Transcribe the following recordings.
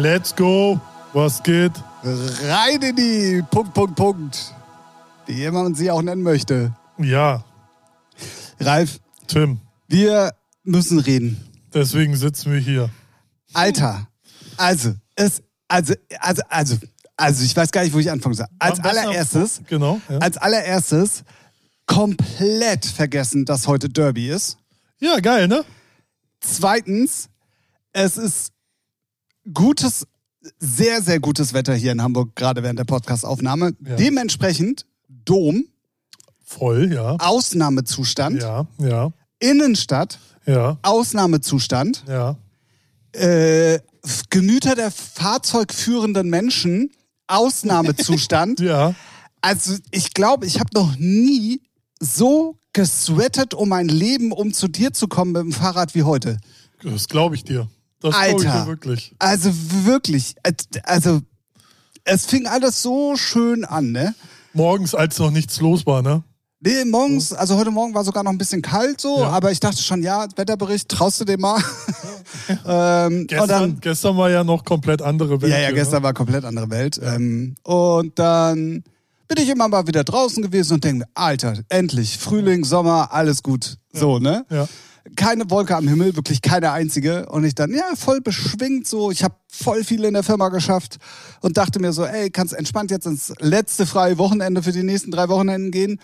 Let's go. Was geht? Rein in die Punkt, Punkt, Punkt. Wie immer man sie auch nennen möchte. Ja, Ralf, Tim. wir müssen reden. Deswegen sitzen wir hier. Alter, also, es, also, also, also, also, ich weiß gar nicht, wo ich anfangen soll. Als allererstes, Genau. Ja. als allererstes komplett vergessen, dass heute Derby ist. ja, geil, ne? Zweitens, es ist gutes, sehr, sehr gutes Wetter hier in Hamburg, gerade während der Podcastaufnahme. Ja. Dementsprechend Dom, Voll, ja. Ausnahmezustand, Ja, ja, Innenstadt, ja, Ausnahmezustand, ja. äh, Gemüter der fahrzeugführenden Menschen, Ausnahmezustand. Ja, Also ich glaube, ich habe noch nie so gesweatet um mein Leben, um zu dir zu kommen mit dem Fahrrad wie heute. das glaube ich dir. Das Alter. wirklich. Also wirklich, also es fing alles so schön an, ne? Morgens, als noch nichts los war, ne? Nee, morgens, also heute Morgen war sogar noch ein bisschen kalt so, Ja. aber ich dachte schon, ja, Wetterbericht, traust du dem mal? ähm, Gestern, dann, gestern war ja noch komplett andere Welt. ja, ja, hier, gestern Ne? war komplett andere Welt. Ähm, und dann bin ich immer mal wieder draußen gewesen und denke mir, Alter, endlich, Frühling, Sommer, alles gut. So, ne? Ja. Keine Wolke am Himmel, wirklich keine einzige. Und ich dann, ja, voll beschwingt so. Ich habe voll viel in der Firma geschafft und dachte mir so, ey, kannst entspannt jetzt ins letzte freie Wochenende für die nächsten drei Wochenenden gehen.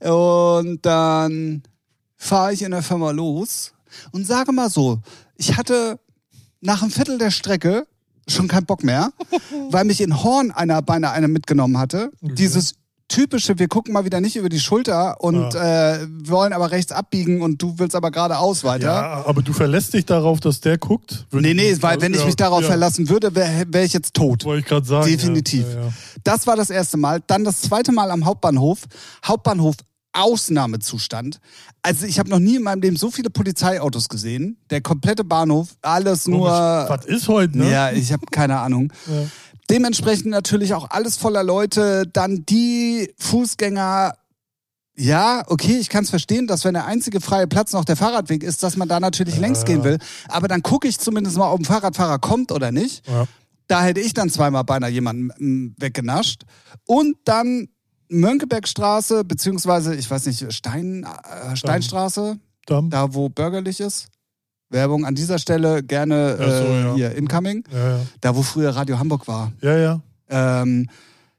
Und dann fahre ich in der Firma los und sage mal so, ich hatte nach einem Viertel der Strecke schon keinen Bock mehr, weil mich in Horn einer beinahe einer mitgenommen hatte. Dieses typische, wir gucken mal wieder nicht über die Schulter und äh, wollen aber rechts abbiegen und du willst aber geradeaus weiter. Ja, aber du verlässt dich darauf, dass der guckt? Nee, nee, ich- weil wenn ich ja, mich darauf ja, verlassen würde, wäre wär ich jetzt tot. Wollte ich gerade sagen. Definitiv. Ja, ja, ja. Das war das erste Mal. Dann das zweite Mal am Hauptbahnhof. Hauptbahnhof Ausnahmezustand. Also ich habe noch nie in meinem Leben so viele Polizeiautos gesehen. Der komplette Bahnhof, alles nur. Was ist heute, ne? Ja, ich habe keine Ahnung. Ja. Dementsprechend natürlich auch alles voller Leute. Dann die Fußgänger. Ja, okay, ich kann es verstehen, dass wenn der einzige freie Platz noch der Fahrradweg ist, dass man da natürlich längs gehen will. Aber dann gucke ich zumindest mal, ob ein Fahrradfahrer kommt oder nicht. Ja. Da hätte ich dann zweimal beinahe jemanden weggenascht. Und dann Mönckebergstraße, beziehungsweise, ich weiß nicht, Stein, äh, Steinstraße, Damm. da wo bürgerlich ist. Werbung an dieser Stelle gerne Ach so, äh, ja. hier incoming. Ja, ja. Da wo früher Radio Hamburg war. ja, ja. Ähm,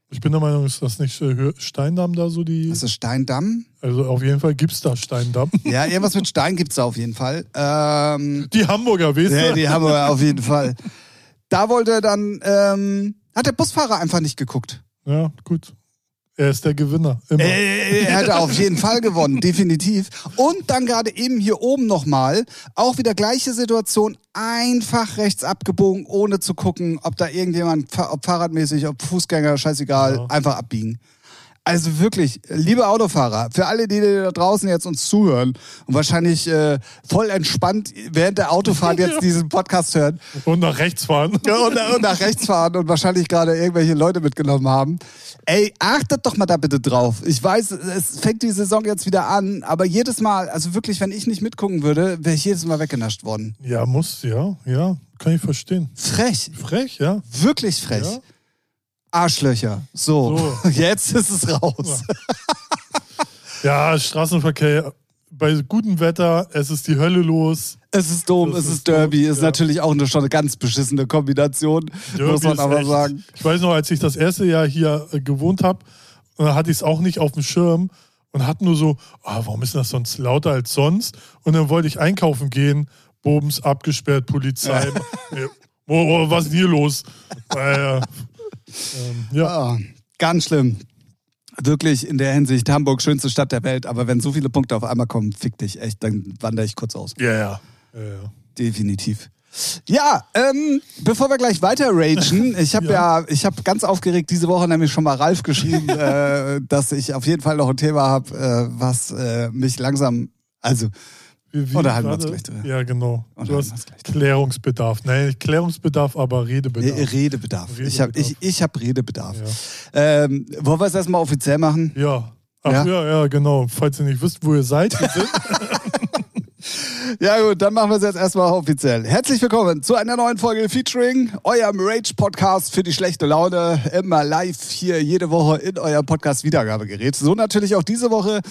Ich bin der Meinung, ist das nicht äh, Steindamm da so die. das ist Steindamm. Also auf jeden Fall gibt's da Steindamm. Ja, irgendwas mit Stein gibt's da auf jeden Fall. Ähm, Die Hamburger, weißt ja, die wir auf jeden Fall. Da wollte dann, ähm, hat der Busfahrer einfach nicht geguckt. Ja, gut. Er ist der Gewinner. Immer. Äh, er hätte auf jeden Fall gewonnen, definitiv. Und dann gerade eben hier oben nochmal, auch wieder gleiche Situation, einfach rechts abgebogen, ohne zu gucken, ob da irgendjemand, ob fahrradmäßig, ob Fußgänger, scheißegal, Ja. einfach abbiegen. Also wirklich, liebe Autofahrer, für alle, die da draußen jetzt uns zuhören und wahrscheinlich äh, voll entspannt während der Autofahrt jetzt diesen Podcast hören, Und nach rechts fahren. ja, und, und nach rechts fahren und wahrscheinlich gerade irgendwelche Leute mitgenommen haben. Ey, achtet doch mal da bitte drauf. Ich weiß, es fängt die Saison jetzt wieder an, aber jedes Mal, also wirklich, wenn ich nicht mitgucken würde, wäre ich jedes Mal weggenascht worden. Ja, muss, ja, ja. Kann ich verstehen. Frech, Frech, ja. wirklich frech. Ja. Arschlöcher. So, So. jetzt ist es raus. Ja, Straßenverkehr. Bei gutem Wetter, es ist die Hölle los. Es ist Das es ist, ist Derby, so, ist ja. natürlich auch eine, schon eine ganz beschissene Kombination, Derby muss man aber echt- sagen. Ich weiß noch, als ich das erste Jahr hier äh, gewohnt habe, hatte ich es auch nicht auf dem Schirm und hatte nur so, ah, warum ist das sonst lauter als sonst? Und dann wollte ich einkaufen gehen, Bobens abgesperrt, Polizei. Ja. wo, wo, was ist denn hier los? Äh, ähm, ja, Ah, ganz schlimm. Wirklich in der Hinsicht Hamburg schönste Stadt der Welt, aber wenn so viele Punkte auf einmal kommen, fick dich echt, dann wandere ich kurz aus. ja, ja. ja, ja. Definitiv. Ja, ähm, bevor wir gleich weiter ragen, ich habe ja. ich habe ganz aufgeregt diese Woche nämlich schon mal Ralf geschrieben, äh, dass ich auf jeden Fall noch ein Thema habe, äh, was äh, mich langsam, also Wie, wie Unterhalten wir uns gleich drüber. Ja, genau. Du wir uns hast. Klärungsbedarf. Nein, nicht Klärungsbedarf, aber Redebedarf. Re- Redebedarf. Ich habe ich, Redebedarf. ich hab Redebedarf. Ähm, wollen wir es erstmal offiziell machen? Ja. Ach Ja? ja? ja, genau. Falls ihr nicht wisst, wo ihr seid, wir sind. Ja gut, dann machen wir es jetzt erstmal offiziell. Herzlich willkommen zu einer neuen Folge Featuring, eurem Rage-Podcast für die schlechte Laune. Immer live hier jede Woche in eurem Podcast-Wiedergabegerät. So natürlich auch diese Woche.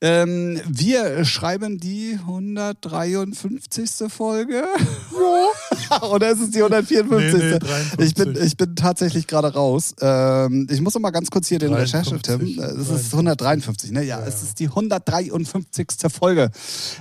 Ähm, wir schreiben die 153. Folge. Oder ist es die 154. Nee, nee, 53. ich, bin, ich bin tatsächlich gerade raus. Ähm, ich muss noch mal ganz kurz hier den 53. Recherche-Tim. Es ist 153, ne? Ja, es ist die 153. Folge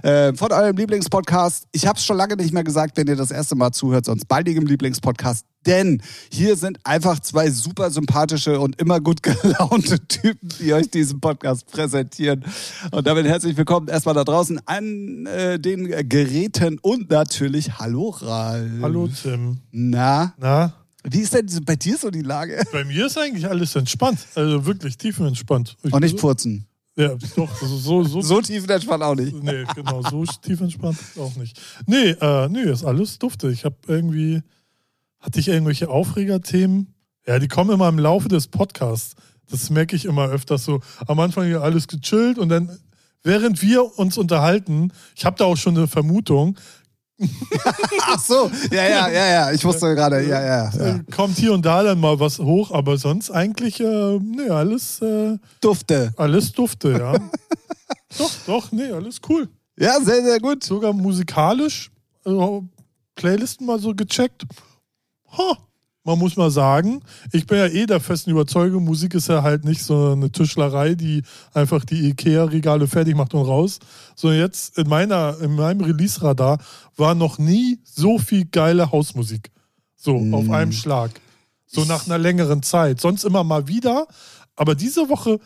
äh, von eurem Lieblingspodcast. Ich habe es schon lange nicht mehr gesagt, wenn ihr das erste Mal zuhört, sonst baldigem Lieblingspodcast. Denn hier sind einfach zwei super sympathische und immer gut gelaunte Typen, die euch diesen Podcast präsentieren. Und damit herzlich willkommen erstmal da draußen an äh, den Geräten und natürlich Hallo Ralf. Hallo Tim. Na, Na, wie ist denn bei dir so die Lage? bei mir ist eigentlich alles entspannt. Also wirklich tiefenentspannt. Ich- Und nicht furzen. Ja, doch, so, so, So tiefenentspannt auch nicht. Nee, genau, so tief entspannt auch nicht. Nee, äh, nee, ist alles dufte. Ich habe irgendwie, hatte ich irgendwelche Aufregerthemen? Ja, die kommen immer im Laufe des Podcasts. Das merke ich immer öfters so. Am Anfang hier alles gechillt und dann, während wir uns unterhalten, ich habe da auch schon eine Vermutung, Ach so, ja, ja, ja, ja. Ich wusste gerade, ja, ja. ja. äh, kommt hier und da dann mal was hoch, aber sonst eigentlich, äh, nee, alles, äh, Dufte. alles dufte, ja. doch, doch, nee, alles cool. Ja, sehr, sehr gut. sogar musikalisch also Playlisten mal so gecheckt. Ha, man muss mal sagen, ich bin ja eh der festen Überzeugung, Musik ist ja halt nicht so eine Tischlerei, die einfach die Ikea-Regale fertig macht und raus. Sondern jetzt in meiner, in meinem Release-Radar war noch nie so viel geile Hausmusik. So, auf einem Schlag. So nach einer längeren Zeit. Sonst immer mal wieder. Aber diese Woche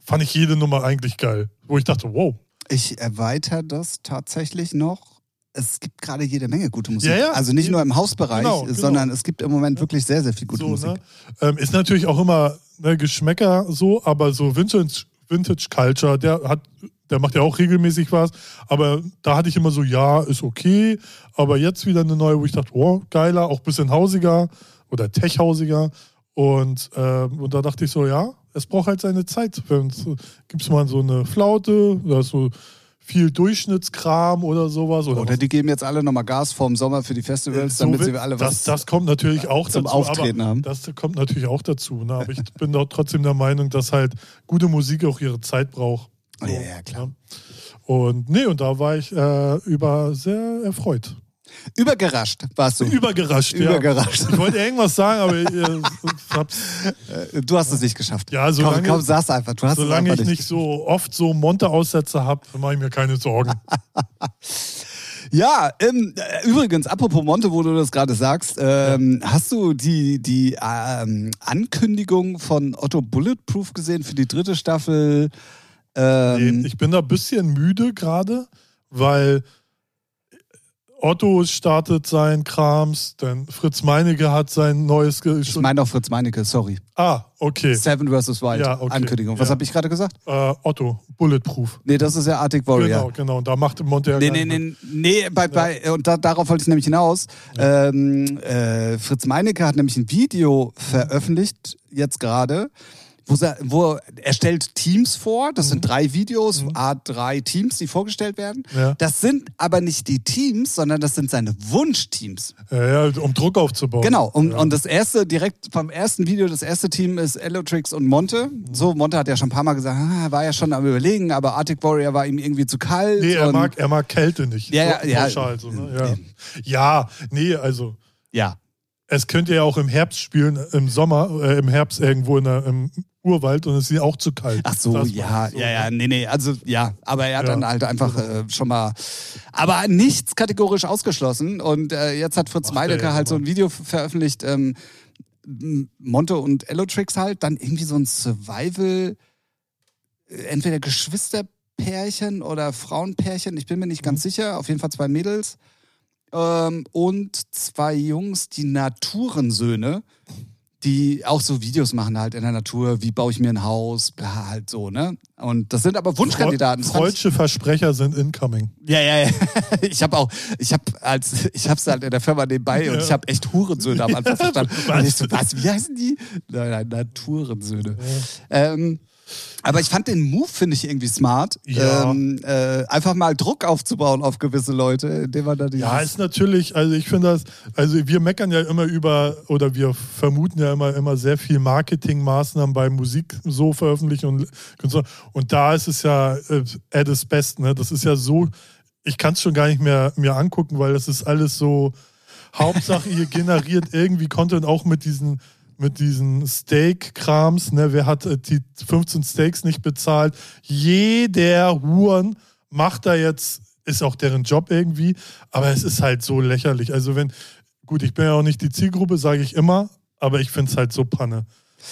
fand ich jede Nummer eigentlich geil. Wo ich dachte, wow, Ich erweitere das tatsächlich noch. Es gibt gerade jede Menge gute Musik. Ja, ja. Also nicht nur im Hausbereich, Genau, genau. sondern es gibt im Moment wirklich sehr, sehr viel gute so, Musik. ne? ähm, ist natürlich auch immer ne, Geschmäcker so, aber so Vintage, Vintage Culture, der hat, der macht ja auch regelmäßig was, aber da hatte ich immer so, ja, ist okay, aber jetzt wieder eine neue, wo ich dachte, oh, geiler, auch ein bisschen hausiger oder techhausiger und, ähm, und da dachte ich so, ja, es braucht halt seine Zeit. Gibt es mal so eine Flaute oder so viel Durchschnittskram oder sowas. Oder, Oder die geben jetzt alle nochmal Gas vorm Sommer für die Festivals, so damit sie alle das, was. das kommt natürlich auch zum dazu, Auftreten haben. Das kommt natürlich auch dazu. Ne? Aber ich bin doch trotzdem der Meinung, dass halt gute Musik auch ihre Zeit braucht. Oh, ja, ja, klar. Ne? Und nee, und da war ich äh, über sehr erfreut. Übergerascht warst du. Übergerascht, ja. Übergerascht. Ich wollte irgendwas sagen, aber ich äh, hab's, Äh, Du hast es nicht geschafft. Ja, komm, solange- komm, sag's einfach. Du hast solange es ich einfach nicht so oft so Monte-Aussätze habe, mache ich mir keine Sorgen. Ja, ähm, äh, übrigens, apropos Monte, wo du das gerade sagst, ähm, hast du die, die ähm, Ankündigung von Otto Bulletproof gesehen für die dritte Staffel? Ähm, Nee, ich bin da ein bisschen müde gerade, weil Otto startet sein Krams, dann Fritz Meinecke hat sein neues. Ge ich meine auch Fritz Meinecke, sorry. ah, okay. Seven vs. Wild. Ja, okay. Ankündigung. Was Ja. habe ich gerade gesagt? Äh, Otto, Bulletproof. Nee, das ist ja Arctic Warrior. Genau, genau. Und da macht Monte ja Nee, nee, nee, nee, bei, bei, und da, darauf wollte ich nämlich hinaus. Ähm, äh, Fritz Meinecke hat nämlich ein Video veröffentlicht, jetzt gerade, wo, er- wo er stellt Teams vor. Das Mhm. sind drei Videos, a drei Teams, die vorgestellt werden. Ja. Das sind aber nicht die Teams, sondern das sind seine Wunschteams. Ja, ja, um Druck aufzubauen. Genau, und, ja. und das erste, direkt vom ersten Video, das erste Team ist Elotrix und Monte. Mhm. So, Monte hat ja schon ein paar Mal gesagt, ah, er war ja schon am überlegen, aber Arctic Warrior war ihm irgendwie zu kalt. Nee, er mag, er mag Kälte nicht. Ja, ja, So ja. pauschal so, ne? ja. ja, nee, also Ja, es könnte ja auch im Herbst spielen, im Sommer, äh, im Herbst irgendwo in der, im Urwald und es ist ja auch zu kalt. Ach so, ja, so, ja, ja, ne? nee, nee, also ja, aber er hat Ja. dann halt einfach äh, schon mal, aber nichts kategorisch ausgeschlossen und äh, jetzt hat Fritz Ach, Meinecke ey, halt so ein Video veröffentlicht, ähm, Monte und Elotrix halt, dann irgendwie so ein Survival, äh, entweder Geschwisterpärchen oder Frauenpärchen, ich bin mir nicht Mhm. ganz sicher, auf jeden Fall zwei Mädels ähm, und zwei Jungs, die Naturensöhne, die auch so Videos machen halt in der Natur, wie baue ich mir ein Haus, bla, halt so, ne? Und das sind aber Wunschkandidaten. Freudsche Versprecher sind incoming. Ja, ja, ja. Ich habe auch, ich habe als, ich habe es halt in der Firma nebenbei und Ja. ich habe echt Hurensöhne am Anfang verstanden. was? Und ich so, was, wie heißen die? Nein, nein, Naturensöhne. Ähm, Aber ich fand den Move, finde ich, irgendwie smart. Ja. Ähm, äh, einfach mal Druck aufzubauen auf gewisse Leute, indem man da dieses... Ja, ist natürlich, also ich finde das, also wir meckern ja immer über, oder wir vermuten ja immer, immer sehr viel Marketingmaßnahmen bei Musik so veröffentlichen und, so. Und da ist es ja äh, at its best, ne? Das ist ja so, ich kann es schon gar nicht mehr mir angucken, weil das ist alles so, Hauptsache ihr generiert irgendwie Content auch mit diesen mit diesen Steak-Krams, ne, wer hat äh, die 15 Steaks nicht bezahlt? Jeder Huren macht da jetzt, ist auch deren Job irgendwie, aber es ist halt so lächerlich. Also wenn, gut, ich bin ja auch nicht die Zielgruppe, sage ich immer, aber ich finde es halt so Panne.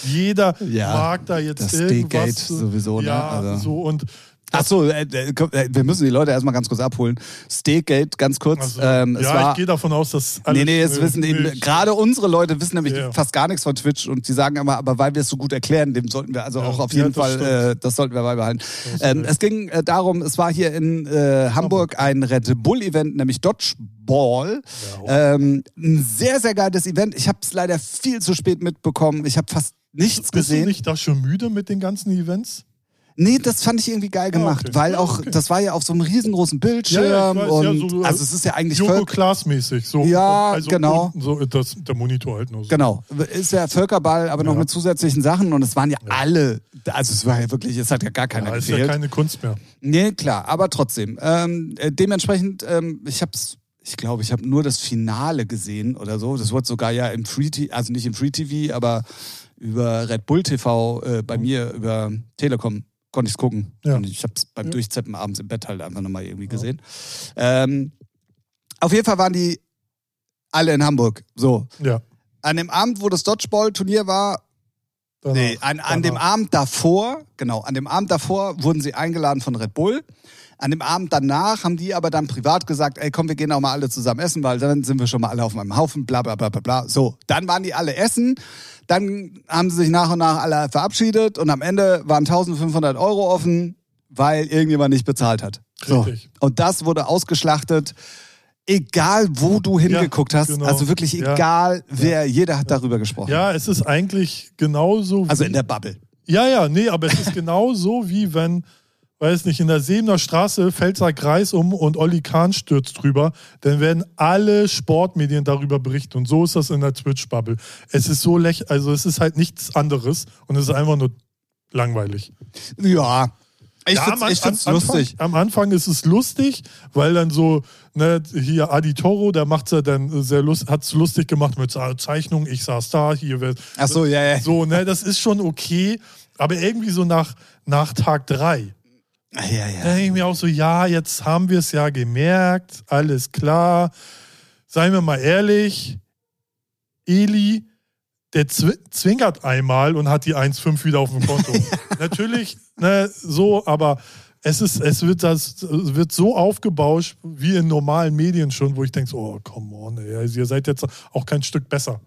Jeder Ja, mag da jetzt das irgendwas. Sowieso, ne? Ja, Also- so und Achso, äh, äh, komm, äh, wir müssen die Leute erstmal ganz kurz abholen. Steakgate, ganz kurz. also, ähm, ja, war, ich gehe davon aus, dass Nee, nee, es äh, wissen eben, gerade unsere Leute wissen nämlich Ja. fast gar nichts von Twitch und die sagen immer, aber weil wir es so gut erklären, dem sollten wir also Ja, auch auf ja, jeden das Fall, äh, das sollten wir beibehalten. Ähm, es ging äh, darum, es war hier in äh, Hamburg ein Red Bull-Event, nämlich Dodgeball. Ähm, ein sehr, sehr geiles Event. Ich habe es leider viel zu spät mitbekommen. Ich habe fast nichts Bist du gesehen. nicht da schon müde mit den ganzen Events? Nee, das fand ich irgendwie geil gemacht, okay. weil Ja, auch, okay. das war ja auf so einem riesengroßen Bildschirm weiß, und ja, so, also es ist ja eigentlich Joko Klaas-mäßig. So, Ja, also, genau. unten So, das, der Monitor halt nur so. Genau, ist ja Völkerball, aber noch Ja. mit zusätzlichen Sachen und es waren ja, alle, also es war ja wirklich, es hat ja gar keiner Ja, ist ja gefehlt. keine Kunst mehr. nee, klar, aber trotzdem. Ähm, äh, dementsprechend, ähm, ich hab's, ich glaube, ich habe nur das Finale gesehen oder so. Das wurde sogar ja im Free TV, also nicht im Free TV, aber über Red Bull TV äh, bei mir über Telekom konnte ich es gucken. Ja. Und ich habe es beim Ja. Durchzeppen abends im Bett halt einfach nochmal irgendwie gesehen. Ähm, auf jeden Fall waren die alle in Hamburg. So. Ja. An dem Abend, wo das Dodgeball-Turnier war, danach, nee, an, an dem. Abend davor, genau, an dem Abend davor wurden sie eingeladen von Red Bull. An dem Abend danach haben die aber dann privat gesagt, ey komm, wir gehen auch mal alle zusammen essen, weil dann sind wir schon mal alle auf einem Haufen, bla bla bla bla bla. So, dann waren die alle essen, dann haben sie sich nach und nach alle verabschiedet und am Ende waren 1500 Euro offen, weil irgendjemand nicht bezahlt hat. So. Richtig. Und das wurde ausgeschlachtet. Egal, wo du hingeguckt hast, genau. also wirklich Ja. egal, wer, jeder hat darüber gesprochen. Ja, es ist eigentlich genauso. Also wie- in der Bubble. Ja, ja, nee, aber es ist genauso wie wenn, weiß nicht, in der Sebener Straße Pfälzer Kreis um und Olli Kahn stürzt drüber, dann werden alle Sportmedien darüber berichten. Und so ist das in der Twitch-Bubble. Es ist so lächerlich, also es ist halt nichts anderes und es ist einfach nur langweilig. Ja. Ich Ja, find's, am, ich find's am, lustig. Anfang, am Anfang ist es lustig, weil dann so, ne, hier Adi Toro, der macht's ja dann sehr lust, hat's lustig gemacht mit so Zeichnungen, ich saß da, hier wer- Ach so, ja, ja. So, ne, das ist schon okay, aber irgendwie so nach, nach Tag drei. Ja, ja. Da denke ich mir auch so, ja, jetzt haben wir es ja gemerkt, alles klar. Seien wir mal ehrlich, Eli, der zw zwinkert einmal und hat die 1,5 wieder auf dem Konto. Natürlich, ne, so, aber es ist, es wird das wird so aufgebauscht wie in normalen Medien schon, wo ich denke, so, oh, come on, ey, also ihr seid jetzt auch kein Stück besser.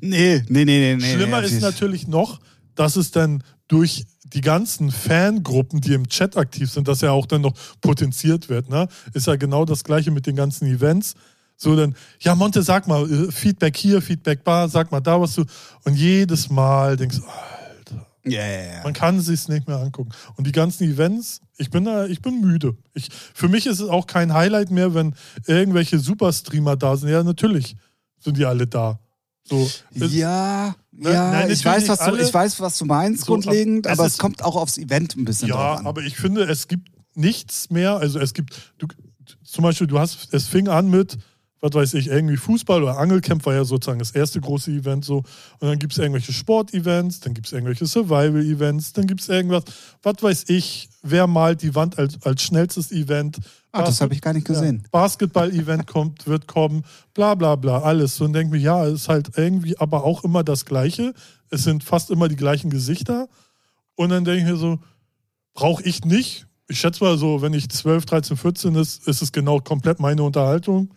Nee, nee, nee, nee. nee Schlimmer nee, ist natürlich noch, dass es dann durch die ganzen Fangruppen, die im Chat aktiv sind, dass ja auch dann noch potenziert wird. Ne? Ist ja genau das gleiche mit den ganzen Events. So dann, ja, Monte, sag mal, äh, Feedback hier, Feedback da, sag mal da, was du. Und jedes Mal denkst du, Alter, ja. man kann es sich nicht mehr angucken. Und die ganzen Events, ich bin da, ich bin müde. Ich, für mich ist es auch kein Highlight mehr, wenn irgendwelche Superstreamer da sind. Ja, natürlich sind die alle da. So, Ja, Ne, ja, nein, ich, weiß, was du, ich weiß, was du meinst, So, grundlegend, aber es es kommt auch aufs Event ein bisschen Ja, an. aber ich finde, es gibt nichts mehr. Also es gibt, du, zum Beispiel, du hast, es fing an mit, was weiß ich, irgendwie Fußball oder Angelcamp war ja sozusagen das erste große Event so. Und dann gibt es irgendwelche Sportevents, dann gibt es irgendwelche Survival-Events, dann gibt es irgendwas, was weiß ich, wer malt die Wand als, als schnellstes Event. Ah, das habe ich gar nicht gesehen. Ja, Basketball-Event kommt, wird kommen, bla bla bla, alles. Und denke mir, ja, es ist halt irgendwie aber auch immer das Gleiche. Es sind fast immer die gleichen Gesichter. Und dann denke ich mir so, brauche ich nicht. Ich schätze mal so, wenn ich 12, 13, 14 ist, ist es genau komplett meine Unterhaltung.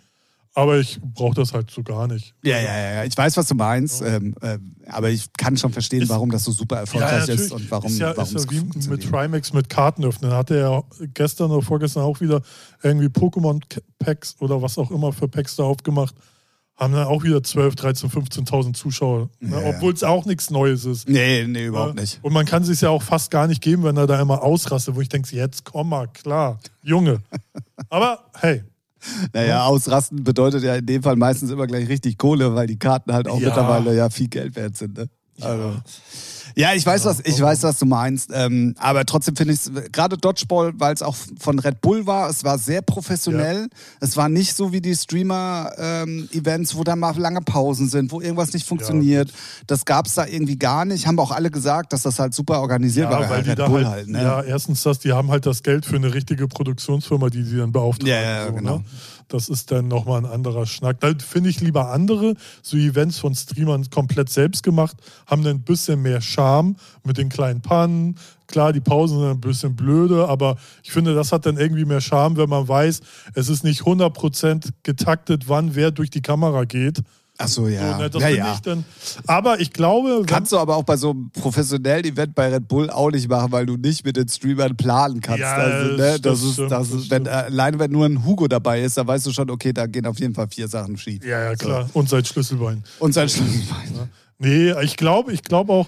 Aber ich brauche das halt so gar nicht. Ja, ja, ja, ja. Ich weiß, was du meinst, ähm, ähm, aber ich kann schon verstehen, Ist- warum das so super erfolgreich ist natürlich. und warum, ist ja, warum ist es ja wie mit. Trimax mit Karten öffnen. Hatte er gestern oder vorgestern auch wieder irgendwie Pokémon-Packs oder was auch immer für Packs da aufgemacht. haben dann auch wieder 12, 13, 15.000 Zuschauer. Ne? Ja, ja. Obwohl es auch nichts Neues ist. Nee, nee, überhaupt Ja. nicht. Und man kann sich ja auch fast gar nicht geben, wenn er da immer ausrastet, wo ich denke, jetzt komm mal, klar, Junge. Aber hey, Naja, ausrasten bedeutet ja in dem Fall meistens immer gleich richtig Kohle, weil die Karten halt auch Ja. mittlerweile ja viel Geld wert sind. Ne? Also. Ja, ich weiß, was, ich weiß, was du meinst. Ähm, aber trotzdem finde ich es, gerade Dodgeball, weil es auch von Red Bull war, es war sehr professionell. Es war nicht so wie die Streamer-Events, wo dann mal lange Pausen sind, wo irgendwas nicht funktioniert. das gab es da irgendwie gar nicht. Haben auch alle gesagt, dass das halt super organisiert war. ja, weil die Red da Bull halt, halt, ne? ja, erstens das, die haben halt das Geld für eine richtige Produktionsfirma, die sie dann beauftragen. Ja, ja, so, genau. Ne? Das ist dann nochmal ein anderer Schnack. Da finde ich lieber andere, so Events von Streamern komplett selbst gemacht, haben dann ein bisschen mehr Charme mit den kleinen Pannen. Klar, die Pausen sind ein bisschen blöde, aber ich finde, das hat dann irgendwie mehr Charme, wenn man weiß, es ist nicht 100% getaktet, wann wer durch die Kamera geht. Ach so, ja. So, ne, das ja, finde ja. ich dann. Aber ich glaube, Kannst du aber auch bei so einem professionellen Event bei Red Bull auch nicht machen, weil du nicht mit den Streamern planen kannst. Ja, also, ne, das das, ist, stimmt, das ist, wenn, alleine wenn nur ein Hugo dabei ist, dann weißt du schon, okay, da gehen auf jeden Fall vier Sachen schief. ja, ja, klar. Und sein Schlüsselbein. Und sein Schlüsselbein. Nee, ich glaube, ich glaube auch,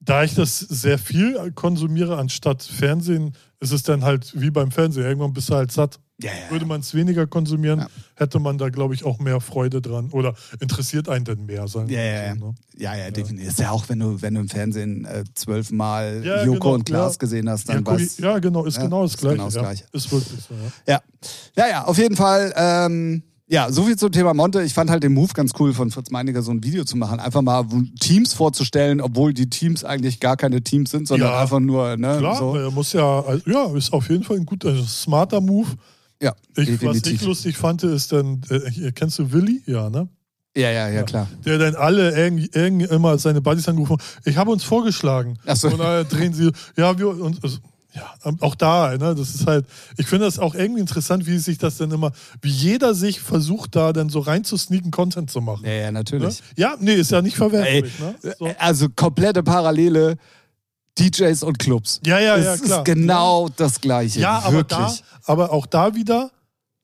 da ich das sehr viel konsumiere anstatt Fernsehen, ist es dann halt wie beim Fernsehen. Irgendwann bist du halt satt. Ja, ja. Würde man es weniger konsumieren, Ja. hätte man da, glaube ich, auch mehr Freude dran. Oder interessiert einen denn mehr, wir Ja, ja, ja. so, ne? Ja, ja, definitiv. Ist ja auch, wenn du, wenn du im Fernsehen äh, zwölfmal Ja, Joko genau, und Klaas ja. gesehen hast, Ja, dann guck, weißt ja, genau, ist Ja, genau das Gleiche. genau das ja. Gleiche. Ist wirklich so, ja. Ja. Ja, ja, auf jeden Fall. Ähm, ja, so viel zum Thema Monte. Ich fand halt den Move ganz cool von Fritz Meiniger, so ein Video zu machen. Einfach mal Teams vorzustellen, obwohl die Teams eigentlich gar keine Teams sind, sondern Ja. einfach nur, ne, Klar, so. er muss ja, also, ja, ist auf jeden Fall ein guter, also smarter Move. Ja, Ich, was ich lustig fand, ist dann, äh, kennst du Willi? Ja, ne? Ja, ja, ja, klar. der dann alle irgendwie, irgendwie immer seine Buddies angerufen haben, ich habe uns vorgeschlagen. Ach so. Und dann drehen sie, ja, wir uns, also, ja, auch da, ne, das ist halt, ich finde das auch irgendwie interessant, wie sich das dann immer, wie jeder sich versucht, da dann so reinzusneaken, Content zu machen. Ja, ja, Ne? natürlich. Ja, nee, ist ja nicht verwerflich. Ne? So. Also komplette Parallele DJs und Clubs. Ja, ja, es ja, klar. ist genau das Gleiche. Ja, aber, Wirklich. da, aber auch da wieder,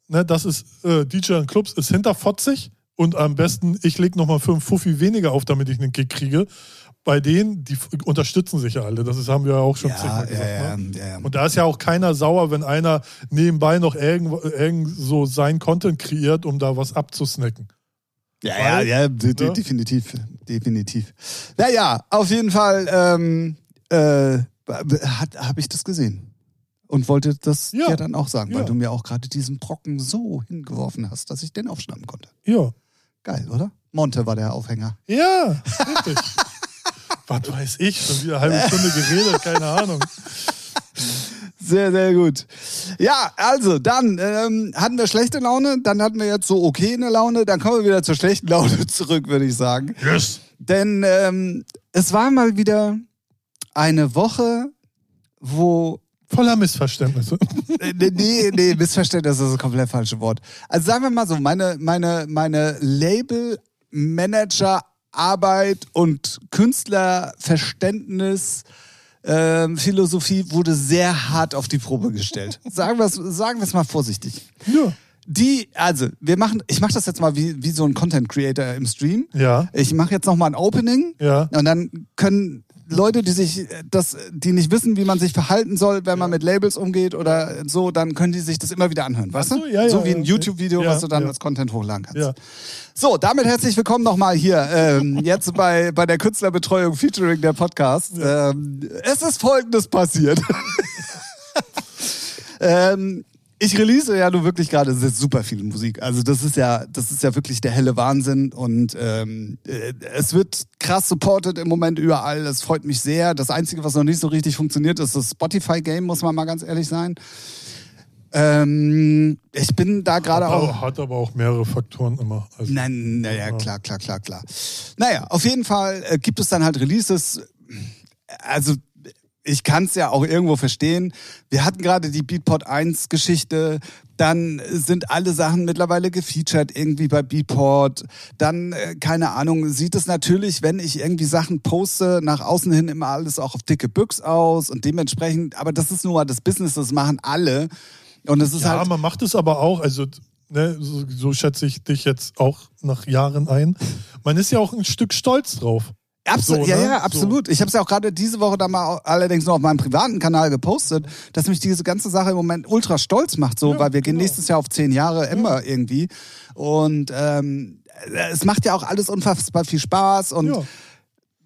ne, das ist äh, DJ und Clubs, ist hinterfotzig und am besten, ich lege nochmal fünf Fuffi weniger auf, damit ich einen Kick kriege. Bei denen, die unterstützen sich ja alle. Das ist, haben wir ja auch schon ja, zigmal ja, gesagt. ja, Ne? ja, ja. Und da ist ja auch keiner sauer, wenn einer nebenbei noch irgend, irgend so sein Content kreiert, um da was abzusnacken. Ja, ja, Weil- ja, de de Ja. definitiv, definitiv. Naja, auf jeden Fall ähm, äh, habe ich das gesehen und wollte das Ja. ja dann auch sagen, weil Ja. du mir auch gerade diesen Brocken so hingeworfen hast, dass ich den aufschnappen konnte. Ja. Geil, oder? Monte war der Aufhänger. Ja, richtig. was weiß ich, schon wieder eine halbe Stunde geredet, keine Ahnung. Sehr, sehr gut. Ja, also dann ähm, hatten wir schlechte Laune, dann hatten wir jetzt so okay eine Laune, dann kommen wir wieder zur schlechten Laune zurück, würde ich sagen. Yes. Denn ähm, es war mal wieder eine Woche, wo Voller Missverständnisse. Äh, Nee, nee, nee, Missverständnis ist das komplett falsche Wort. Also sagen wir mal so, meine, meine, meine Label-Manager- Arbeit und Künstlerverständnis ähm, Philosophie wurde sehr hart auf die Probe gestellt. Sagen wir es sagen wir es mal vorsichtig. Ja. Die, also, wir machen, ich mache das jetzt mal wie, wie so ein Content Creator im Stream. Ja. Ich mache jetzt nochmal ein Opening. Ja. Und dann können Leute, die sich das, die nicht wissen, wie man sich verhalten soll, wenn man mit Labels umgeht oder so, dann können die sich das immer wieder anhören, weißt du? ja, ja, so wie ein. YouTube-Video, was du dann als Content hochladen kannst. So, damit herzlich willkommen nochmal hier, ähm, jetzt bei, bei der Künstlerbetreuung featuring der Podcast. Ähm, es ist folgendes passiert. ähm, ich release ja nur wirklich gerade super viel Musik. Also das ist ja, das ist ja wirklich der helle Wahnsinn und ähm, äh, es wird krass supported im Moment überall. Das freut mich sehr. Das Einzige, was noch nicht so richtig funktioniert, ist das Spotify-Game, muss man mal ganz ehrlich sein. Ähm, ich bin da gerade auch. Hat aber auch mehrere Faktoren immer. Also, Nein, naja, klar, klar, klar, klar. Naja, auf jeden Fall äh, gibt es dann halt Releases. Also, ich kann es ja auch irgendwo verstehen. Wir hatten gerade die Beatport 1 Geschichte. Dann sind alle Sachen mittlerweile gefeatured irgendwie bei Beatport. Dann, äh, keine Ahnung, sieht es natürlich, wenn ich irgendwie Sachen poste, nach außen hin immer alles auch auf dicke Büchs aus und dementsprechend, aber das ist nun mal das Business, das machen alle. Und es ist ja, halt. man macht es aber auch, also ne, so, so schätze ich dich jetzt auch nach Jahren ein. Man ist ja auch ein Stück stolz drauf. Absolut, So, ja, ne? ja, absolut. Ich habe es ja auch gerade diese Woche da mal allerdings nur auf meinem privaten Kanal gepostet, dass mich diese ganze Sache im Moment ultra stolz macht, so, Ja, weil wir gehen genau. nächstes Jahr auf zehn Jahre immer irgendwie. Und ähm, es macht ja auch alles unfassbar viel Spaß und Ja.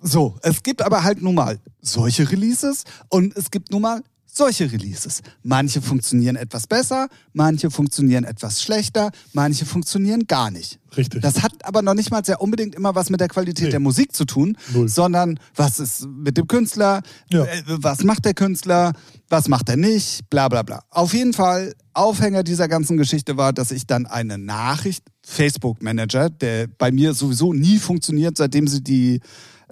so. Es gibt aber halt nun mal solche Releases und es gibt nun mal solche Releases. Manche funktionieren etwas besser, manche funktionieren etwas schlechter, manche funktionieren gar nicht. Richtig. Das hat aber noch nicht mal sehr unbedingt immer was mit der Qualität Nee. der Musik zu tun, Null. sondern was ist mit dem Künstler, Ja. äh, was macht der Künstler, was macht er nicht, bla bla bla. Auf jeden Fall, Aufhänger dieser ganzen Geschichte war, dass ich dann eine Nachricht, Facebook Manager, der bei mir sowieso nie funktioniert, seitdem sie die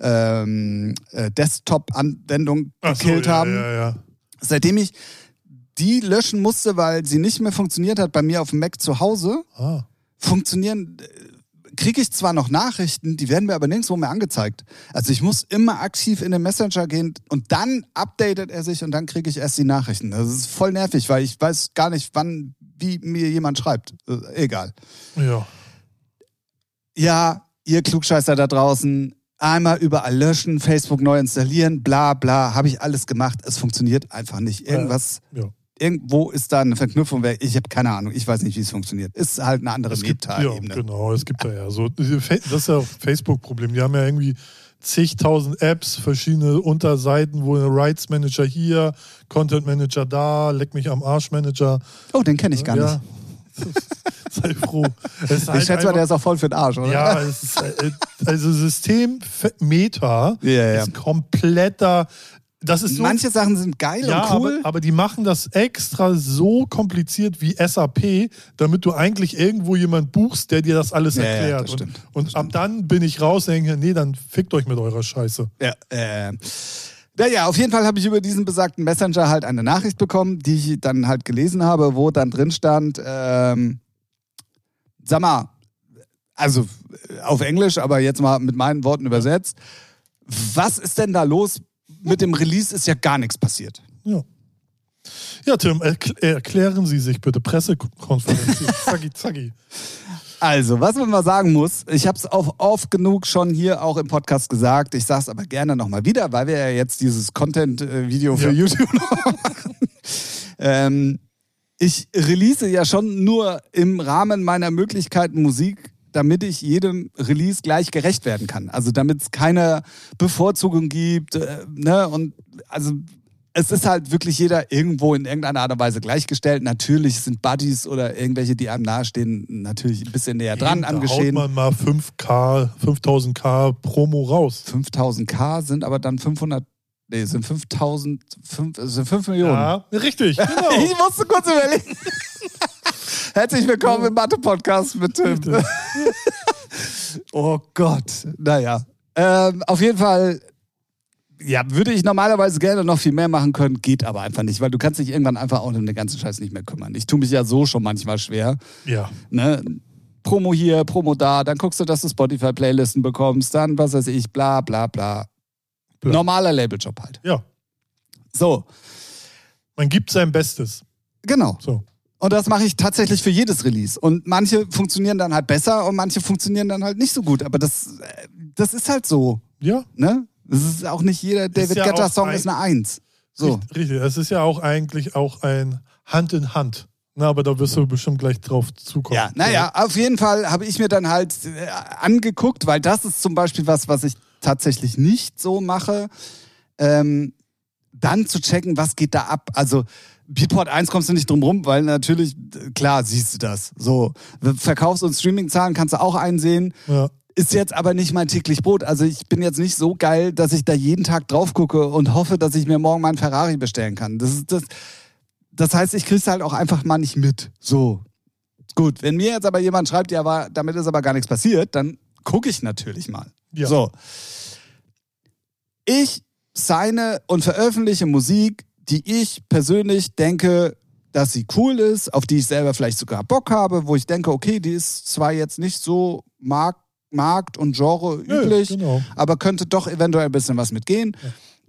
ähm, äh, Desktop-Anwendung Ach so, gekillt ja, haben, Ja, ja. Seitdem ich die löschen musste, weil sie nicht mehr funktioniert hat bei mir auf dem Mac zu Hause, Ah. funktionieren, kriege ich zwar noch Nachrichten, die werden mir aber nirgendwo mehr angezeigt. Also ich muss immer aktiv in den Messenger gehen und dann updatet er sich und dann kriege ich erst die Nachrichten. Das ist voll nervig, weil ich weiß gar nicht, wann, wie mir jemand schreibt. Äh, Egal. Ja. Ja, ihr Klugscheißer da draußen, einmal überall löschen, Facebook neu installieren, bla bla, habe ich alles gemacht. Es funktioniert einfach nicht. Irgendwas, Ja. irgendwo ist da eine Verknüpfung. Ich habe keine Ahnung, ich weiß nicht, wie es funktioniert. Ist halt eine andere Es gibt, ja, Meta-Ebene. genau, es gibt da ja so, das ist ja Facebook-Problem. Die haben ja irgendwie zigtausend Apps, verschiedene Unterseiten, wo Rights Manager hier, Content Manager da, Leck mich am Arsch Manager. Oh, den kenne ich gar ja. nicht. Sei froh. Ist Ich halt schätze mal, der ist auch voll für den Arsch, oder? Ja, ist, äh, also System Meta Ja, ja. ist kompletter. Das ist so. Manche Sachen sind geil ja, und cool. aber, aber die machen das extra so kompliziert wie SAP, damit du eigentlich irgendwo jemand buchst, der dir das alles Ja, ja, erklärt. das stimmt. und und ab dann bin ich raus und denke, nee, dann fickt euch mit eurer Scheiße. Ja, äh. Naja, auf jeden Fall habe ich über diesen besagten Messenger halt eine Nachricht bekommen, die ich dann halt gelesen habe, wo dann drin stand, ähm, sag mal, also äh, auf Englisch, aber jetzt mal mit meinen Worten übersetzt, was ist denn da los? Mit dem Release ist ja gar nichts passiert. Ja. Ja, Tim, erkl erklären Sie sich bitte. Pressekonferenz. zacki, zacki. Also, was man mal sagen muss, ich habe es oft genug schon hier auch im Podcast gesagt, ich sage es aber gerne nochmal wieder, weil wir ja jetzt dieses Content-Video für Ja. YouTube machen. Ähm, ich release ja schon nur im Rahmen meiner Möglichkeiten Musik, damit ich jedem Release gleich gerecht werden kann. Also damit es keine Bevorzugung gibt. Äh, ne? Und also es ist halt wirklich jeder irgendwo in irgendeiner Art und Weise gleichgestellt. Natürlich sind Buddies oder irgendwelche, die einem nahestehen, natürlich ein bisschen näher dran am haut man mal 5K, 5000K Promo raus. 5000k sind aber dann 500, nee, sind 5000, fünf- sind 5 Millionen. Ja, richtig, genau. Ich musste kurz überlegen. Herzlich willkommen im Mathe-Podcast mit Tim. Oh Gott. Naja. Ähm, auf jeden Fall, ja, würde ich normalerweise gerne noch viel mehr machen können, geht aber einfach nicht, weil du kannst dich irgendwann einfach auch um den ganzen Scheiß nicht mehr kümmern. Ich tue mich ja so schon manchmal schwer. Ja. Ne? Promo hier, Promo da, dann guckst du, dass du Spotify-Playlisten bekommst, dann was weiß ich, bla bla bla. Bla. Normaler Labeljob halt. Ja. So, Man gibt sein Bestes. genau. So. Und das mache ich tatsächlich für jedes Release. Und manche funktionieren dann halt besser und manche funktionieren dann halt nicht so gut. Aber das, äh, das ist halt so. Ja, Ne? Das ist auch nicht jeder David ja Guetta auch Song ein- ist eine Eins. So. Richtig. Es ist ja auch eigentlich auch ein Hand in Hand. Na, aber da wirst du bestimmt gleich drauf zukommen. Ja, naja, auf jeden Fall habe ich mir dann halt äh, angeguckt, weil das ist zum Beispiel was, was ich tatsächlich nicht so mache, ähm, dann zu checken, was geht da ab. Also Beatport 1 kommst du nicht drum rum, weil natürlich, klar, siehst du das. So, Verkaufs- und Streaming-Zahlen kannst du auch einsehen. Ja. Ist jetzt aber nicht mein täglich Brot. Also ich bin jetzt nicht so geil, dass ich da jeden Tag drauf gucke und hoffe, dass ich mir morgen meinen Ferrari bestellen kann. Das ist das. Das heißt, ich krieg's halt auch einfach mal nicht mit. So. Gut, wenn mir jetzt aber jemand schreibt, ja, war, damit ist aber gar nichts passiert, dann gucke ich natürlich mal. Ja. So. Ich signe und veröffentliche Musik, die ich persönlich denke, dass sie cool ist, auf die ich selber vielleicht sogar Bock habe, wo ich denke, okay, die ist zwar jetzt nicht so mark Markt und Genre Ja, üblich, genau. aber könnte doch eventuell ein bisschen was mitgehen.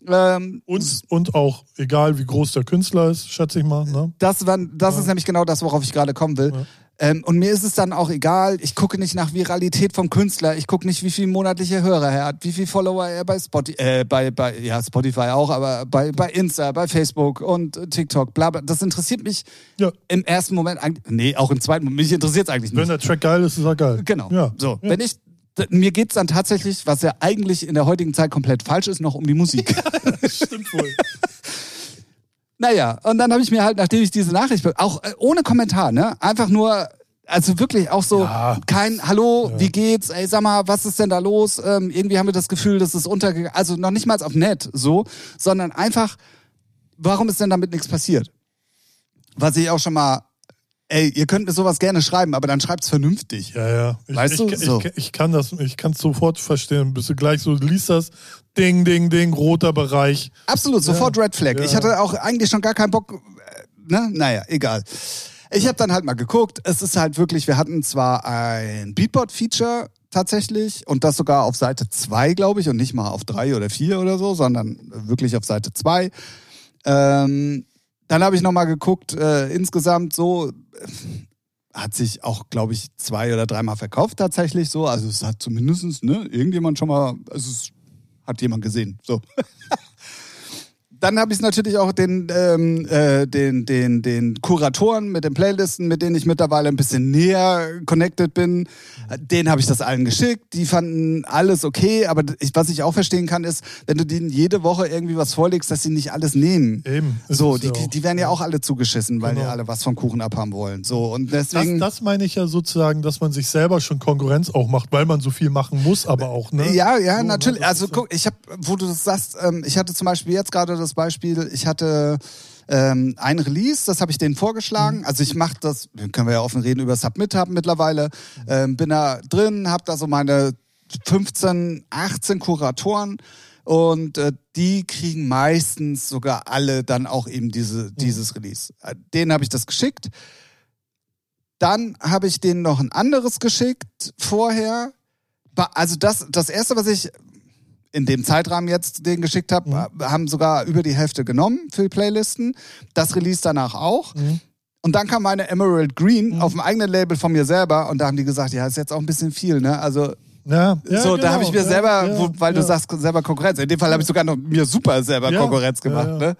Ähm, Und, und auch, egal wie groß der Künstler ist, schätze ich mal. Ne? das war, das Ja. ist nämlich genau das, worauf ich gerade kommen will. Ja. Ähm, und mir ist es dann auch egal, ich gucke nicht nach Viralität vom Künstler, ich gucke nicht, wie viel monatliche Hörer er hat, wie viel Follower er bei Spotify, äh, bei, bei, ja, Spotify auch, aber bei, bei Insta, bei Facebook und TikTok, bla, bla. Das interessiert mich Ja. im ersten Moment eigentlich, nee, auch im zweiten Moment, mich interessiert es eigentlich nicht. Wenn der Track geil ist, ist er geil. Genau. Ja. So, wenn ich mir geht's dann tatsächlich, was ja eigentlich in der heutigen Zeit komplett falsch ist, noch um die Musik. Stimmt wohl. naja, und dann habe ich mir halt, nachdem ich diese Nachricht, auch äh, ohne Kommentar, ne, einfach nur, also wirklich auch so, Ja. kein Hallo, wie geht's, ey, sag mal, was ist denn da los? Ähm, irgendwie haben wir das Gefühl, das ist untergegangen, also noch nicht mal auf nett, so, sondern einfach, warum ist denn damit nichts passiert? Was ich auch schon mal, ey, ihr könnt mir sowas gerne schreiben, aber dann schreibt's vernünftig. Ja, ja. Ich, Weißt ich, du? Ich, So. ich, kann das, ich kann es sofort verstehen. Bist du gleich so, liest das, Ding, Ding, Ding, roter Bereich. Absolut, sofort Red Flag. Ja. Ich hatte auch eigentlich schon gar keinen Bock, äh, ne? Naja, egal. Ich habe dann halt mal geguckt. Es ist halt wirklich, wir hatten zwar ein Beatbot-Feature tatsächlich und das sogar auf Seite 2, glaube ich, und nicht mal auf 3 oder 4 oder so, sondern wirklich auf Seite 2. Ähm, dann habe ich nochmal geguckt, äh, insgesamt so, äh, hat sich auch, glaube ich, zwei oder dreimal verkauft tatsächlich so. Also es hat zumindest ne, irgendjemand schon mal, also es hat jemand gesehen. So. Dann habe ich natürlich auch den, ähm, äh, den, den, den Kuratoren mit den Playlisten, mit denen ich mittlerweile ein bisschen näher connected bin. Denen habe ich das allen geschickt. Die fanden alles okay, aber ich, was ich auch verstehen kann, ist, wenn du denen jede Woche irgendwie was vorlegst, dass sie nicht alles nehmen. Eben. So, die, ja die, die werden ja auch alle zugeschissen, weil die Genau. alle was vom Kuchen abhaben wollen. So, und Das, deswegen. das meine ich ja sozusagen, dass man sich selber schon Konkurrenz auch macht, weil man so viel machen muss, aber auch, ne? Ja, ja, So, ne, natürlich. das Also guck, ich habe, wo du das sagst, ähm, ich hatte zum Beispiel jetzt gerade das Beispiel, ich hatte ähm, ein Release, das habe ich denen vorgeschlagen. Mhm. Also ich mache das, können wir ja offen reden über Submit haben mittlerweile, ähm, bin da drin, habe da so meine 15, 18 Kuratoren und äh, die kriegen meistens sogar alle dann auch eben diese, Mhm. dieses Release. Denen habe ich das geschickt. Dann habe ich denen noch ein anderes geschickt vorher. Also das, das erste, was ich in dem Zeitrahmen jetzt denen geschickt habe, Mhm. haben sogar über die Hälfte genommen für die Playlisten. Das Release danach auch. Mhm. Und dann kam meine Emerald Green auf dem eigenen Label von mir selber und da haben die gesagt, ja, ist jetzt auch ein bisschen viel, ne? Also Ja, ja, so, da genau. habe ich mir ja, selber, wo, weil du sagst, selber Konkurrenz. In dem Fall habe ich sogar noch mir super selber Konkurrenz gemacht, ne?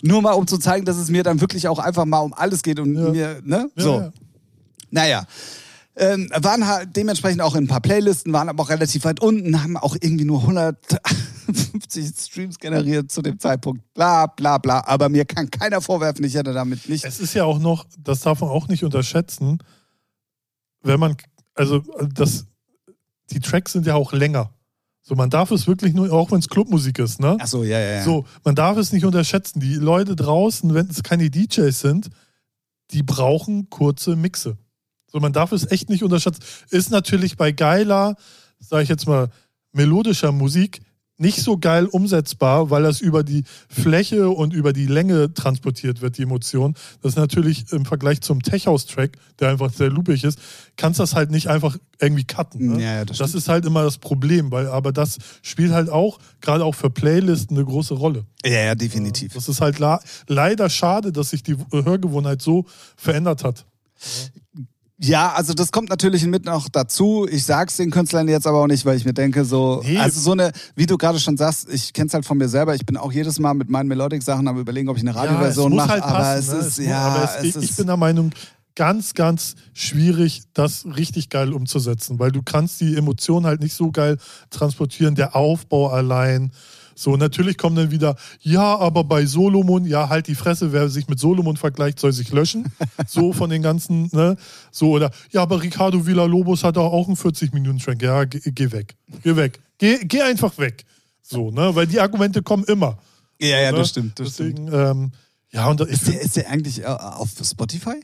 Nur mal um zu zeigen, dass es mir dann wirklich auch einfach mal um alles geht und mir, ne? Ja, so. ja. Naja. Ähm, waren halt dementsprechend auch in ein paar Playlisten, waren aber auch relativ weit unten, haben auch irgendwie nur 150 Streams generiert zu dem Zeitpunkt. Bla, bla, bla. Aber mir kann keiner vorwerfen, ich hätte damit nicht. Es ist ja auch noch, das darf man auch nicht unterschätzen, wenn man, also das, die Tracks sind ja auch länger. So, man darf es wirklich nur, auch wenn es Clubmusik ist, ne? Ach so, ja, ja, ja. So, man darf es nicht unterschätzen. Die Leute draußen, wenn es keine DJs sind, die brauchen kurze Mixe. So, man darf es echt nicht unterschätzen. Ist natürlich bei geiler, sage ich jetzt mal, melodischer Musik nicht so geil umsetzbar, weil das über die Fläche und über die Länge transportiert wird, die Emotion. Das ist natürlich im Vergleich zum Tech-House-Track, der einfach sehr loopig ist, kannst das halt nicht einfach irgendwie cutten. Ne? Ja, ja, das das ist halt immer das Problem, weil aber das spielt halt auch, gerade auch für Playlisten, eine große Rolle. ja, ja, definitiv. Das ist halt leider schade, dass sich die Hörgewohnheit so verändert hat. Ja, also das kommt natürlich mit noch dazu. Ich sag's den Künstlern jetzt aber auch nicht, weil ich mir denke, so, Nee. also so eine, wie du gerade schon sagst, ich kenn's halt von mir selber. Ich bin auch jedes Mal mit meinen Melodic-Sachen am überlegen, ob ich eine Radioversion es muss mache. halt aber passen, es ne? ist, ja, aber es ich, ist, ich bin der Meinung, ganz, ganz schwierig, das richtig geil umzusetzen, weil du kannst die Emotionen halt nicht so geil transportieren, der Aufbau allein. So, natürlich kommen dann wieder, ja, aber bei Solomon, ja, halt die Fresse, wer sich mit Solomon vergleicht, soll sich löschen. So von den ganzen, ne? So, oder, ja, aber Ricardo Villalobos hat auch einen 40-Minuten-Track. Ja, geh, geh weg. Geh weg. Geh, geh einfach weg. So, ne? Weil die Argumente kommen immer. ja, ja, ne? das stimmt, das stimmt. Deswegen, ähm, ja, und ich Ist der, ist der eigentlich äh, auf Spotify?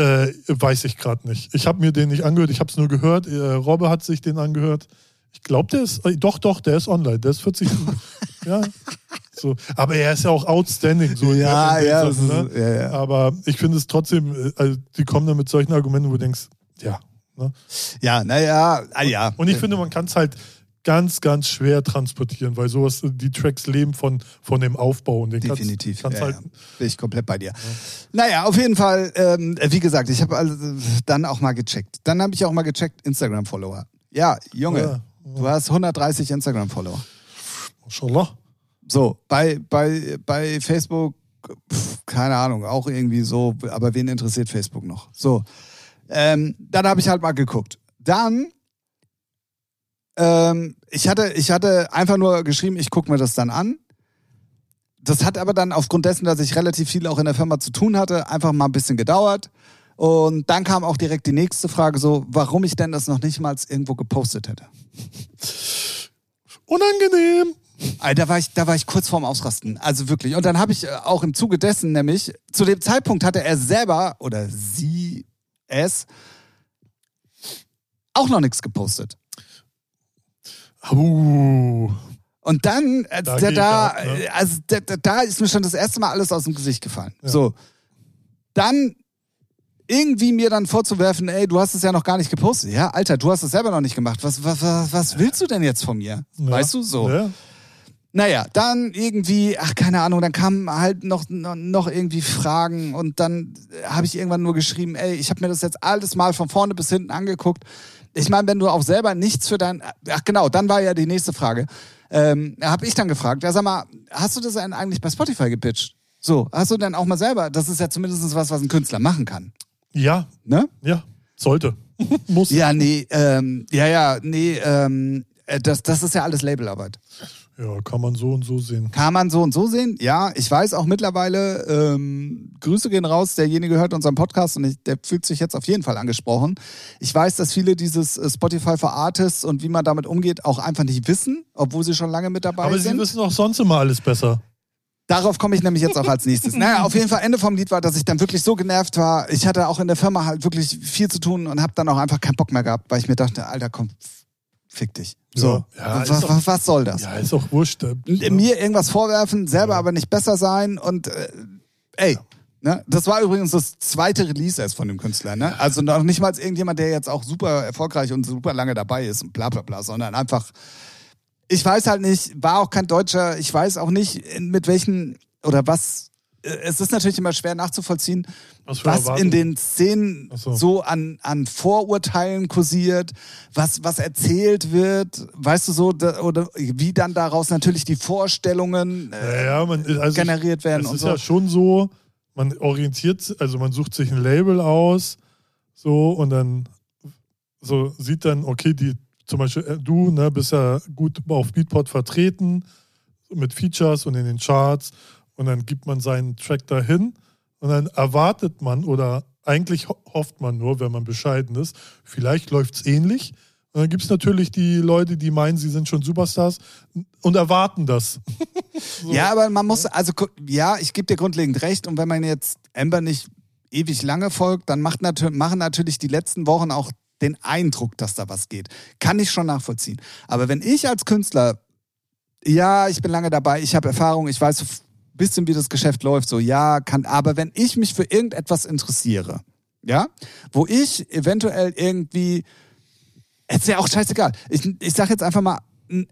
äh, weiß ich gerade nicht. Ich habe mir den nicht angehört, ich habe es nur gehört. Äh, Robbe hat sich den angehört. Ich glaube, der ist, äh, doch, doch, der ist online. Der ist 40. ja. So. Aber er ist ja auch outstanding. So Ja, ja, ist- ja, ja. Aber ich finde es trotzdem, äh, also, die kommen dann mit solchen Argumenten, wo du denkst, ja. Ne? Ja, naja, ah, ja. Und ich finde, man kann es halt ganz, ganz schwer transportieren, weil sowas, die Tracks leben von, von dem Aufbau und den kannst- Definitiv. Kannst, ja, halt, ja. Bin ich komplett bei dir. Naja, auf jeden Fall, ähm, wie gesagt, ich habe also dann auch mal gecheckt. Dann habe ich auch mal gecheckt, Instagram-Follower. Ja, Junge, Ja. Du hast 130 Instagram-Follower. Mashallah. So, bei, bei, bei Facebook, pf, keine Ahnung, auch irgendwie so, aber wen interessiert Facebook noch? So, ähm, dann habe ich halt mal geguckt. Dann, ähm, ich, hatte, ich hatte einfach nur geschrieben, ich gucke mir das dann an. Das hat aber dann aufgrund dessen, dass ich relativ viel auch in der Firma zu tun hatte, einfach mal ein bisschen gedauert. Und dann kam auch direkt die nächste Frage so, warum ich denn das noch nicht mal irgendwo gepostet hätte. Unangenehm. Da war ich, da war ich kurz vorm Ausrasten. Also wirklich. Und dann habe ich äh, auch im Zuge dessen nämlich, zu dem Zeitpunkt hatte er selber oder sie es auch noch nichts gepostet. Uh, Und dann, äh, Da da, da, ab, ne? äh, also da, da, da ist mir schon das erste Mal alles aus dem Gesicht gefallen. Ja. So. Dann irgendwie mir dann vorzuwerfen, ey, du hast es ja noch gar nicht gepostet. Ja, Alter, du hast es selber noch nicht gemacht. Was, was, was, was willst du denn jetzt von mir? ja. Weißt du, so. Ja. Naja, dann irgendwie, ach keine Ahnung, dann kamen halt noch, noch, irgendwie Fragen und dann habe ich irgendwann nur geschrieben, ey, ich habe mir das jetzt alles mal von vorne bis hinten angeguckt. Ich meine, wenn du auch selber nichts für dein, ach genau, dann war ja die nächste Frage. Ähm, habe ich dann gefragt, ja sag mal, hast du das denn eigentlich bei Spotify gepitcht? So, hast du denn auch mal selber, das ist ja zumindest was, was ein Künstler machen kann, ja, ne? ja, sollte. Muss. Ja, nee, ähm, ja, ja, nee, ähm, äh, das, das ist ja alles Labelarbeit. Ja, kann man so und so sehen. Kann man so und so sehen. Ja, ich weiß auch mittlerweile, ähm, Grüße gehen raus, derjenige hört unseren Podcast und ich, der fühlt sich jetzt auf jeden Fall angesprochen. Ich weiß, dass viele dieses äh, Spotify for Artists und wie man damit umgeht, auch einfach nicht wissen, obwohl sie schon lange mit dabei Aber sind. sie wissen auch sonst immer alles besser. Darauf komme ich nämlich jetzt auch als nächstes. Naja, auf jeden Fall Ende vom Lied war, dass ich dann wirklich so genervt war. Ich hatte auch in der Firma halt wirklich viel zu tun und habe dann auch einfach keinen Bock mehr gehabt, weil ich mir dachte, Alter, komm, fick dich. So, Ja, ja, was, was, soll das? Ja, ist auch wurscht. äh, N- mir irgendwas vorwerfen, selber aber nicht besser sein und äh, ey. Ne? Das war übrigens das zweite Release erst von dem Künstler. Ne? Also noch nicht mal irgendjemand, der jetzt auch super erfolgreich und super lange dabei ist und bla bla bla, sondern einfach, ich weiß halt nicht, war auch kein Deutscher, ich weiß auch nicht, mit welchen oder was. äh, Es ist natürlich immer schwer nachzuvollziehen, Was was in den Szenen so. so an, an Vorurteilen kursiert, was, was erzählt wird, weißt du so, da, oder wie dann daraus natürlich die Vorstellungen äh, Ja, man, also generiert werden Es und ist so. ja schon so, man orientiert, also man sucht sich ein Label aus, so und dann so sieht dann, okay, die zum Beispiel äh, du, ne, bist ja gut auf Beatport vertreten mit Features und in den Charts und dann gibt man seinen Track dahin und dann erwartet man oder eigentlich ho- hofft man nur, wenn man bescheiden ist, vielleicht läuft es ähnlich. Und dann gibt es natürlich die Leute, die meinen, sie sind schon Superstars und erwarten das. So. Ja, aber man muss, also ja, ich gebe dir grundlegend recht. Und wenn man jetzt Amber nicht ewig lange folgt, dann macht natür machen natürlich die letzten Wochen auch den Eindruck, dass da was geht. Kann ich schon nachvollziehen. Aber wenn ich als Künstler, ja, ich bin lange dabei, ich habe Erfahrung, ich weiß ein bisschen, wie das Geschäft läuft, so ja, kann, aber wenn ich mich für irgendetwas interessiere, ja, wo ich eventuell irgendwie, ist ja auch scheißegal. Ich, ich sag jetzt einfach mal, ein,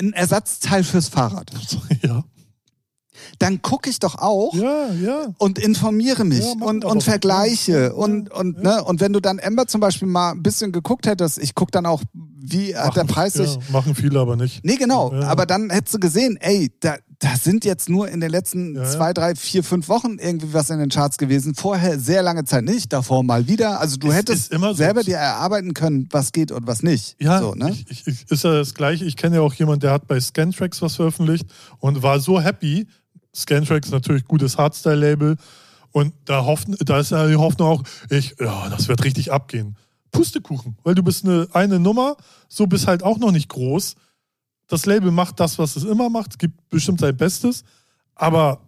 ein Ersatzteil fürs Fahrrad Ja, dann gucke ich doch auch ja, ja. und informiere mich Ja, machen und, und vergleiche und, und, ne, und wenn du dann Ember zum Beispiel mal ein bisschen geguckt hättest, ich gucke dann auch, wie hat der Machen- Preis sich. machen viele aber nicht. Nee, genau. Aber dann hättest du gesehen, ey, da, da sind jetzt nur in den letzten zwei, drei, vier, fünf Wochen irgendwie was in den Charts gewesen. Vorher sehr lange Zeit nicht, davor mal wieder. Also du Es hättest so. selber dir erarbeiten können, was geht und was nicht. Ja, so, ne? ich, ich, ich, ist ja das Gleiche. Ich kenne ja auch jemanden, der hat bei Scantrax was veröffentlicht und war so happy. Scantrax ist natürlich gutes Hardstyle-Label. Und da, hoffen, da ist ja die Hoffnung auch, ich, ja, das wird richtig abgehen. Pustekuchen, weil du bist eine, eine Nummer, so bist halt auch noch nicht groß. Das Label macht das, was es immer macht, gibt bestimmt sein Bestes. Aber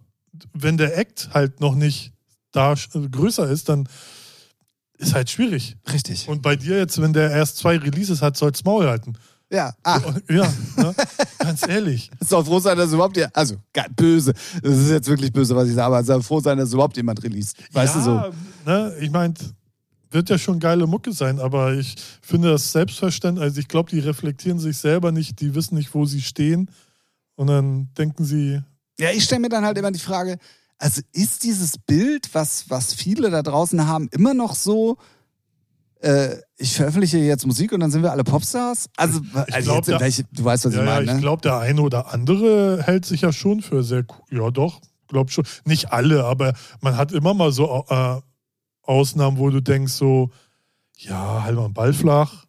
wenn der Act halt noch nicht da sch- größer ist, dann ist halt schwierig. Richtig. Und bei dir jetzt, wenn der erst zwei Releases hat, soll's Maul halten. Ja, ah, Ja, ne? ganz ehrlich. soll froh sein, dass überhaupt, also ga- böse, das ist jetzt wirklich böse, was ich sage, aber soll froh sein, dass überhaupt jemand released. Weißt ja, du so? Ne? Ich meine, wird ja schon geile Mucke sein, aber ich finde das Selbstverständnis, also ich glaube, die reflektieren sich selber nicht, die wissen nicht, wo sie stehen und dann denken sie. Ja, ich stelle mir dann halt immer die Frage, also ist dieses Bild, was, was viele da draußen haben, immer noch so, äh, ich veröffentliche jetzt Musik und dann sind wir alle Popstars? Also, also glaub, jetzt, der- welche, du weißt, was Ja, ich ja, meine, ich ne? glaube, der eine oder andere hält sich ja schon für sehr cool. Ja, doch, glaub schon. Nicht alle, aber man hat immer mal so äh, Ausnahmen, wo du denkst so, ja, halt mal einen Ball flach,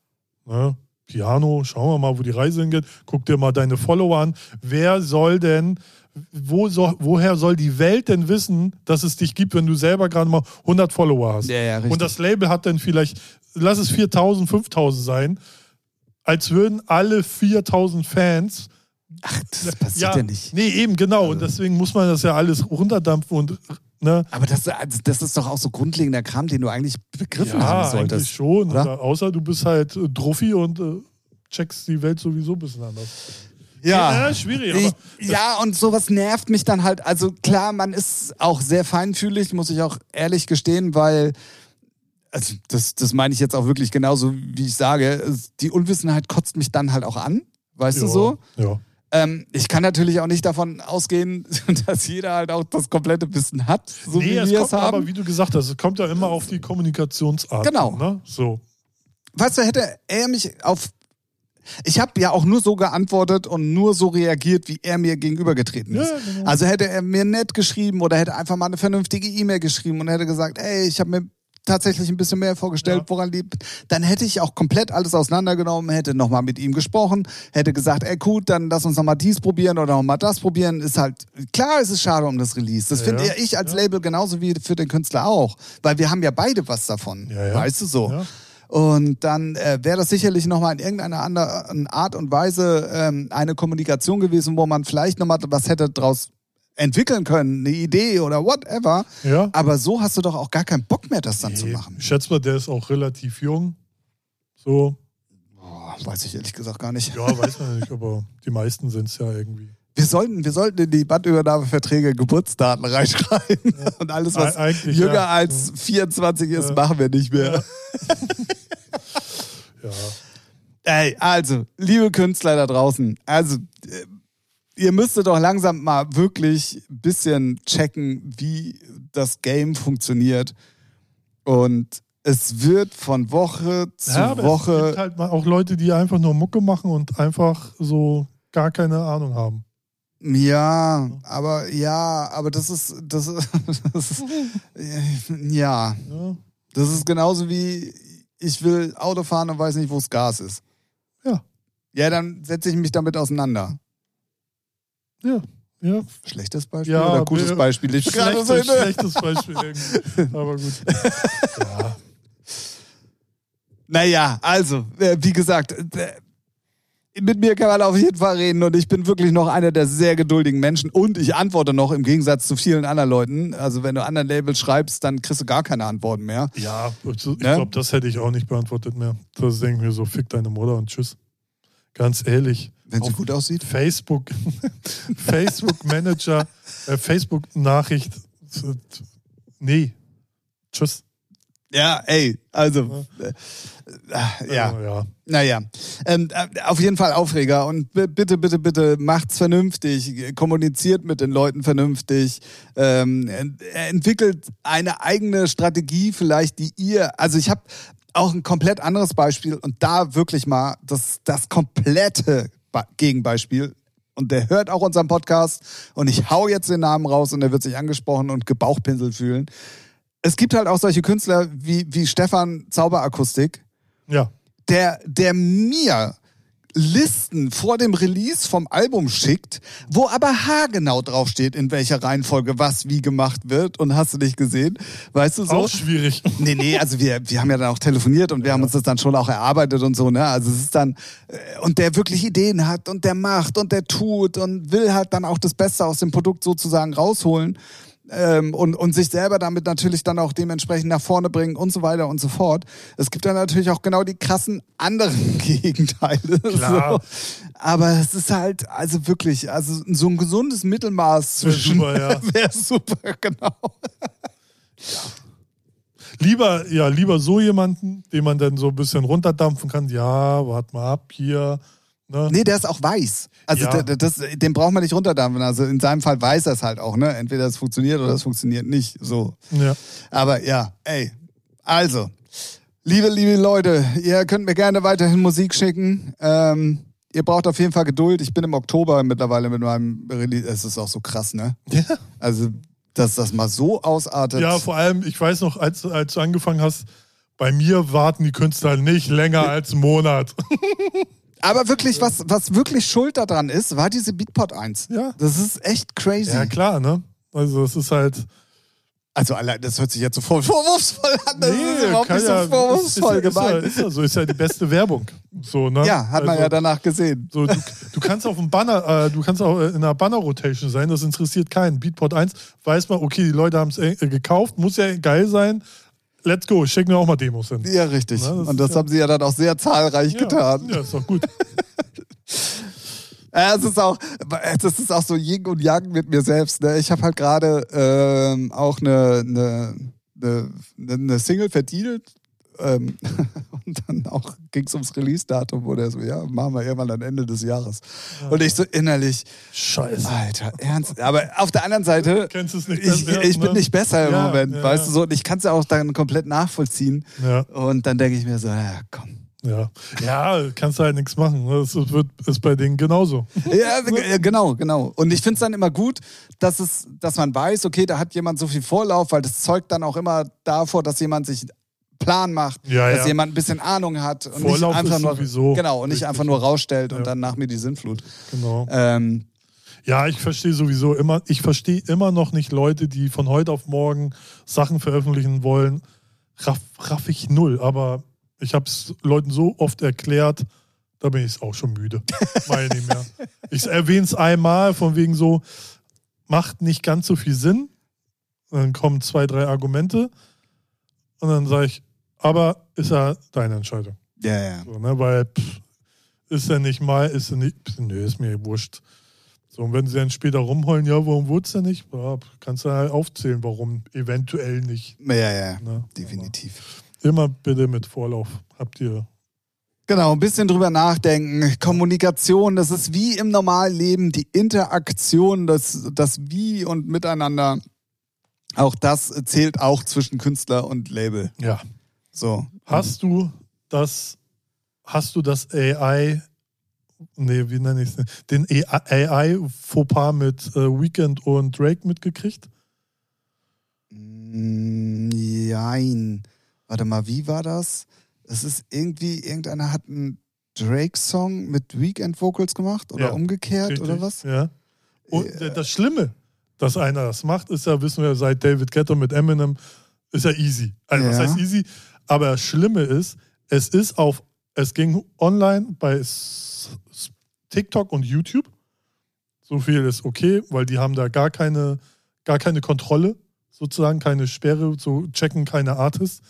ne? Piano, schauen wir mal, wo die Reise hingeht. Guck dir mal deine Follower an. Wer soll denn, wo soll, woher soll die Welt denn wissen, dass es dich gibt, wenn du selber gerade mal 100 Follower hast? Ja, ja, richtig. Und das Label hat dann vielleicht, lass es 4000, 5000 sein, als würden alle 4000 Fans. Ach, das passiert ja, nicht. Nee, eben, genau. Und deswegen muss man das ja alles runterdampfen und, ne? Aber das, also das ist doch auch so grundlegender Kram, den du eigentlich begriffen Ja, haben solltest. eigentlich schon. oder? Oder? Außer du bist halt äh, Druffi und äh, checkst die Welt sowieso ein bisschen anders. Ja, Ja, schwierig, Ich, aber- ja, und sowas nervt mich dann halt. Also klar, man ist auch sehr feinfühlig, muss ich auch ehrlich gestehen, weil also das, das meine ich jetzt auch wirklich genauso, wie ich sage. Die Unwissenheit kotzt mich dann halt auch an. Weißt du Ja, so? Ja. Ähm, ich kann natürlich auch nicht davon ausgehen, dass jeder halt auch das komplette Wissen hat, so nee, wie es wir es haben. aber, wie du gesagt hast, es kommt ja immer auf die Kommunikationsart. Genau. Ne? So. weißt du, hätte er mich auf. Ich habe ja auch nur so geantwortet und nur so reagiert, wie er mir gegenübergetreten ist. Ja, genau. Also hätte er mir nett geschrieben oder hätte einfach mal eine vernünftige E-Mail geschrieben und hätte gesagt, ey, ich habe mir tatsächlich ein bisschen mehr vorgestellt, Ja. woran liegt, dann hätte ich auch komplett alles auseinandergenommen, hätte nochmal mit ihm gesprochen, hätte gesagt, ey gut, dann lass uns nochmal dies probieren oder nochmal das probieren. Ist halt, klar, es ist schade um das Release. Das Ja, finde ja. ich als. Label genauso wie für den Künstler auch. Weil wir haben ja beide was davon. Weißt du so? Und dann äh, wäre das sicherlich nochmal in irgendeiner anderen Art und Weise ähm, eine Kommunikation gewesen, wo man vielleicht nochmal was hätte draus entwickeln können, eine Idee oder whatever. Ja. Aber so hast du doch auch gar keinen Bock mehr, das dann zu Nee, machen. Ich schätze mal, der ist auch relativ jung. So, Boah, weiß ich ehrlich gesagt gar nicht. ja, weiß man nicht, aber die meisten sind es ja irgendwie. Wir sollten, wir sollten in die Bandübernahmeverträge Geburtsdaten reinschreiben. Und alles, was Eig- eigentlich, jünger ja. als 24 ist, Ja. machen wir nicht mehr. Ja. Ey, also, liebe Künstler da draußen, also äh, ihr müsstet doch langsam mal wirklich ein bisschen checken, wie das Game funktioniert. Und es wird von Woche zu ja, aber es Woche. gibt halt mal auch Leute, die einfach nur Mucke machen und einfach so gar keine Ahnung haben. Ja, aber ja, aber das ist, das ist, das ist ja, das ist genauso wie ich will Auto fahren und weiß nicht, wo das Gas ist. Ja. Ja, dann setze ich mich damit auseinander. ja. ja. Schlechtes Beispiel Ja, oder gutes Beispiel? Ich Schlechtes, so schlechtes Beispiel irgendwie. Aber gut. Ja. Naja, also, äh, wie gesagt, äh, mit mir kann man auf jeden Fall reden und ich bin wirklich noch einer der sehr geduldigen Menschen und ich antworte noch im Gegensatz zu vielen anderen Leuten. Also wenn du anderen Labels schreibst, dann kriegst du gar keine Antworten mehr. Ja, also ich Ne? glaube, das hätte ich auch nicht beantwortet mehr. Das denke ich mir so, fick deine Mutter und tschüss. Ganz ehrlich. Wenn sie gut aussieht. Facebook, Facebook Manager, äh, Facebook Nachricht. Nee. Tschüss. Ja, ey, also, äh, äh, ja. Äh, ja. Naja, ähm, äh, auf jeden Fall Aufreger und bitte, bitte, bitte macht's vernünftig, kommuniziert mit den Leuten vernünftig, ähm, ent- entwickelt eine eigene Strategie vielleicht, die ihr, also ich habe auch ein komplett anderes Beispiel und da wirklich mal das, das komplette Gegenbeispiel und der hört auch unseren Podcast und ich hau jetzt den Namen raus und er wird sich angesprochen und gebauchpinselt fühlen. Es gibt halt auch solche Künstler wie, wie Stefan Zauberakustik, Ja. der, der mir Listen vor dem Release vom Album schickt, wo aber haargenau draufsteht, in welcher Reihenfolge was wie gemacht wird. Und hast du nicht gesehen? Weißt du so? Auch schwierig. Nee, nee, also wir, wir haben ja dann auch telefoniert und wir haben uns das dann schon auch erarbeitet und so, ne? Also es ist dann, äh, und der wirklich Ideen hat und der macht und der tut und will halt dann auch das Beste aus dem Produkt sozusagen rausholen. Ähm, und, und sich selber damit natürlich dann auch dementsprechend nach vorne bringen und so weiter und so fort. Es gibt dann natürlich auch genau die krassen anderen Gegenteile. Klar. So. Aber es ist halt, also wirklich, also so ein gesundes Mittelmaß Wär zwischen super, ja. wäre super, genau. Lieber, ja, lieber so jemanden, den man dann so ein bisschen runterdampfen kann. Ja, warte mal ab hier. Ne? Nee, der ist auch weiß. Also Ja. d- das, den braucht man nicht runterdampfen. Also in seinem Fall weiß er es halt auch, ne? Entweder es funktioniert oder es funktioniert nicht. So. Ja. Aber ja, ey. Also, liebe, liebe Leute, ihr könnt mir gerne weiterhin Musik schicken. Ähm, ihr braucht auf jeden Fall Geduld. Ich bin im Oktober mittlerweile mit meinem Release. Es ist auch so krass, ne? Ja. Also, dass das mal so ausartet. ja, vor allem, ich weiß noch, als, als du angefangen hast, bei mir warten die Künstler nicht länger als einen Monat. Aber wirklich, was, was wirklich schuld daran ist, war diese Beatport 1. Ja. Das ist echt crazy. Ja, klar, ne? Also, es ist halt. Also allein, das hört sich jetzt so voll vorwurfsvoll an. Das ist überhaupt nicht so ja- vorwurfsvoll ist, ist, ja, gemeint. ist ja so, ist ja die beste Werbung. So, ne? Ja, hat man Also, ja danach gesehen. So, du, du kannst auf dem Banner, äh, du kannst auch in einer Banner-Rotation sein, das interessiert keinen. Beatport 1 weiß man, okay, die Leute haben es äh, gekauft, muss ja geil sein. Let's go, schicken wir auch mal Demos hin. Ja, richtig. Na, das Und ist das ja- haben sie ja dann auch sehr zahlreich Ja, getan. ja, ist doch gut. Ja, es ist auch, das ist auch so Yin und Yang mit mir selbst. Ne? Ich habe halt gerade ähm, auch eine, eine, eine, eine Single verdient. Ähm, und dann auch ging es ums Release-Datum, wo der so, ja, machen wir irgendwann am Ende des Jahres. Und ich so innerlich, Scheiße. Alter, ernst. Aber auf der anderen Seite, Kennst nicht ich, besser, ich bin ne? nicht besser im Ja, Moment, ja, weißt ja. du so. Und ich kann es ja auch dann komplett nachvollziehen. Ja, Und dann denke ich mir so, ja, komm. ja. Ja, kannst du halt nichts machen. Das wird, ist bei denen genauso. Ja, g- genau, genau. Und ich finde es dann immer gut, dass es, dass man weiß, okay, da hat jemand so viel Vorlauf, weil das zeugt dann auch immer davor, dass jemand sich Plan macht, Ja, dass ja. jemand ein bisschen Ahnung hat und Vorlauf nicht einfach nur sowieso genau und nicht einfach nur rausstellt und Ja. dann nach mir die Sinnflut. Genau. Ähm, Ja, ich verstehe sowieso immer, ich verstehe immer noch nicht Leute, die von heute auf morgen Sachen veröffentlichen wollen. Raff, raff ich null, aber ich habe es Leuten so oft erklärt, da bin ich auch schon müde. Meine nicht mehr. Ich erwähne es einmal, von wegen so, macht nicht ganz so viel Sinn. Dann kommen zwei, drei Argumente und dann sage ich, aber ist ja deine Entscheidung. ja, ja. So, ne? Weil pff, ist ja nicht mal, ist ja nicht, pff, nö, ist mir wurscht. So, und wenn sie dann später rumheulen, ja, warum wurde es denn nicht? Ja, kannst du halt aufzählen, warum eventuell nicht. Ja, ja, Ne? definitiv. Aber Immer bitte mit Vorlauf. Habt ihr. Genau, ein bisschen drüber nachdenken. Kommunikation, das ist wie im normalen Leben, die Interaktion, das, das Wie und Miteinander. Auch das zählt auch zwischen Künstler und Label. Ja. So. Hast du das, hast du das AI, nee, wie nenne ich es? Den AI-Fauxpas mit äh, Weekend und Drake mitgekriegt? Mm, Nein. Warte mal, wie war das? Es ist irgendwie, irgendeiner hat einen Drake-Song mit Weekend-Vocals gemacht oder Ja, umgekehrt Richtig, oder was? Ja. Und das Schlimme, dass einer das macht, ist ja, wissen wir seit David Guetta mit Eminem, ist ja easy. Also, was Ja. heißt easy? Aber das Schlimme ist, es ist auf, es ging online bei TikTok und YouTube. So viel ist okay, weil die haben da gar keine, gar keine Kontrolle, sozusagen, keine Sperre, so checken keine Artists.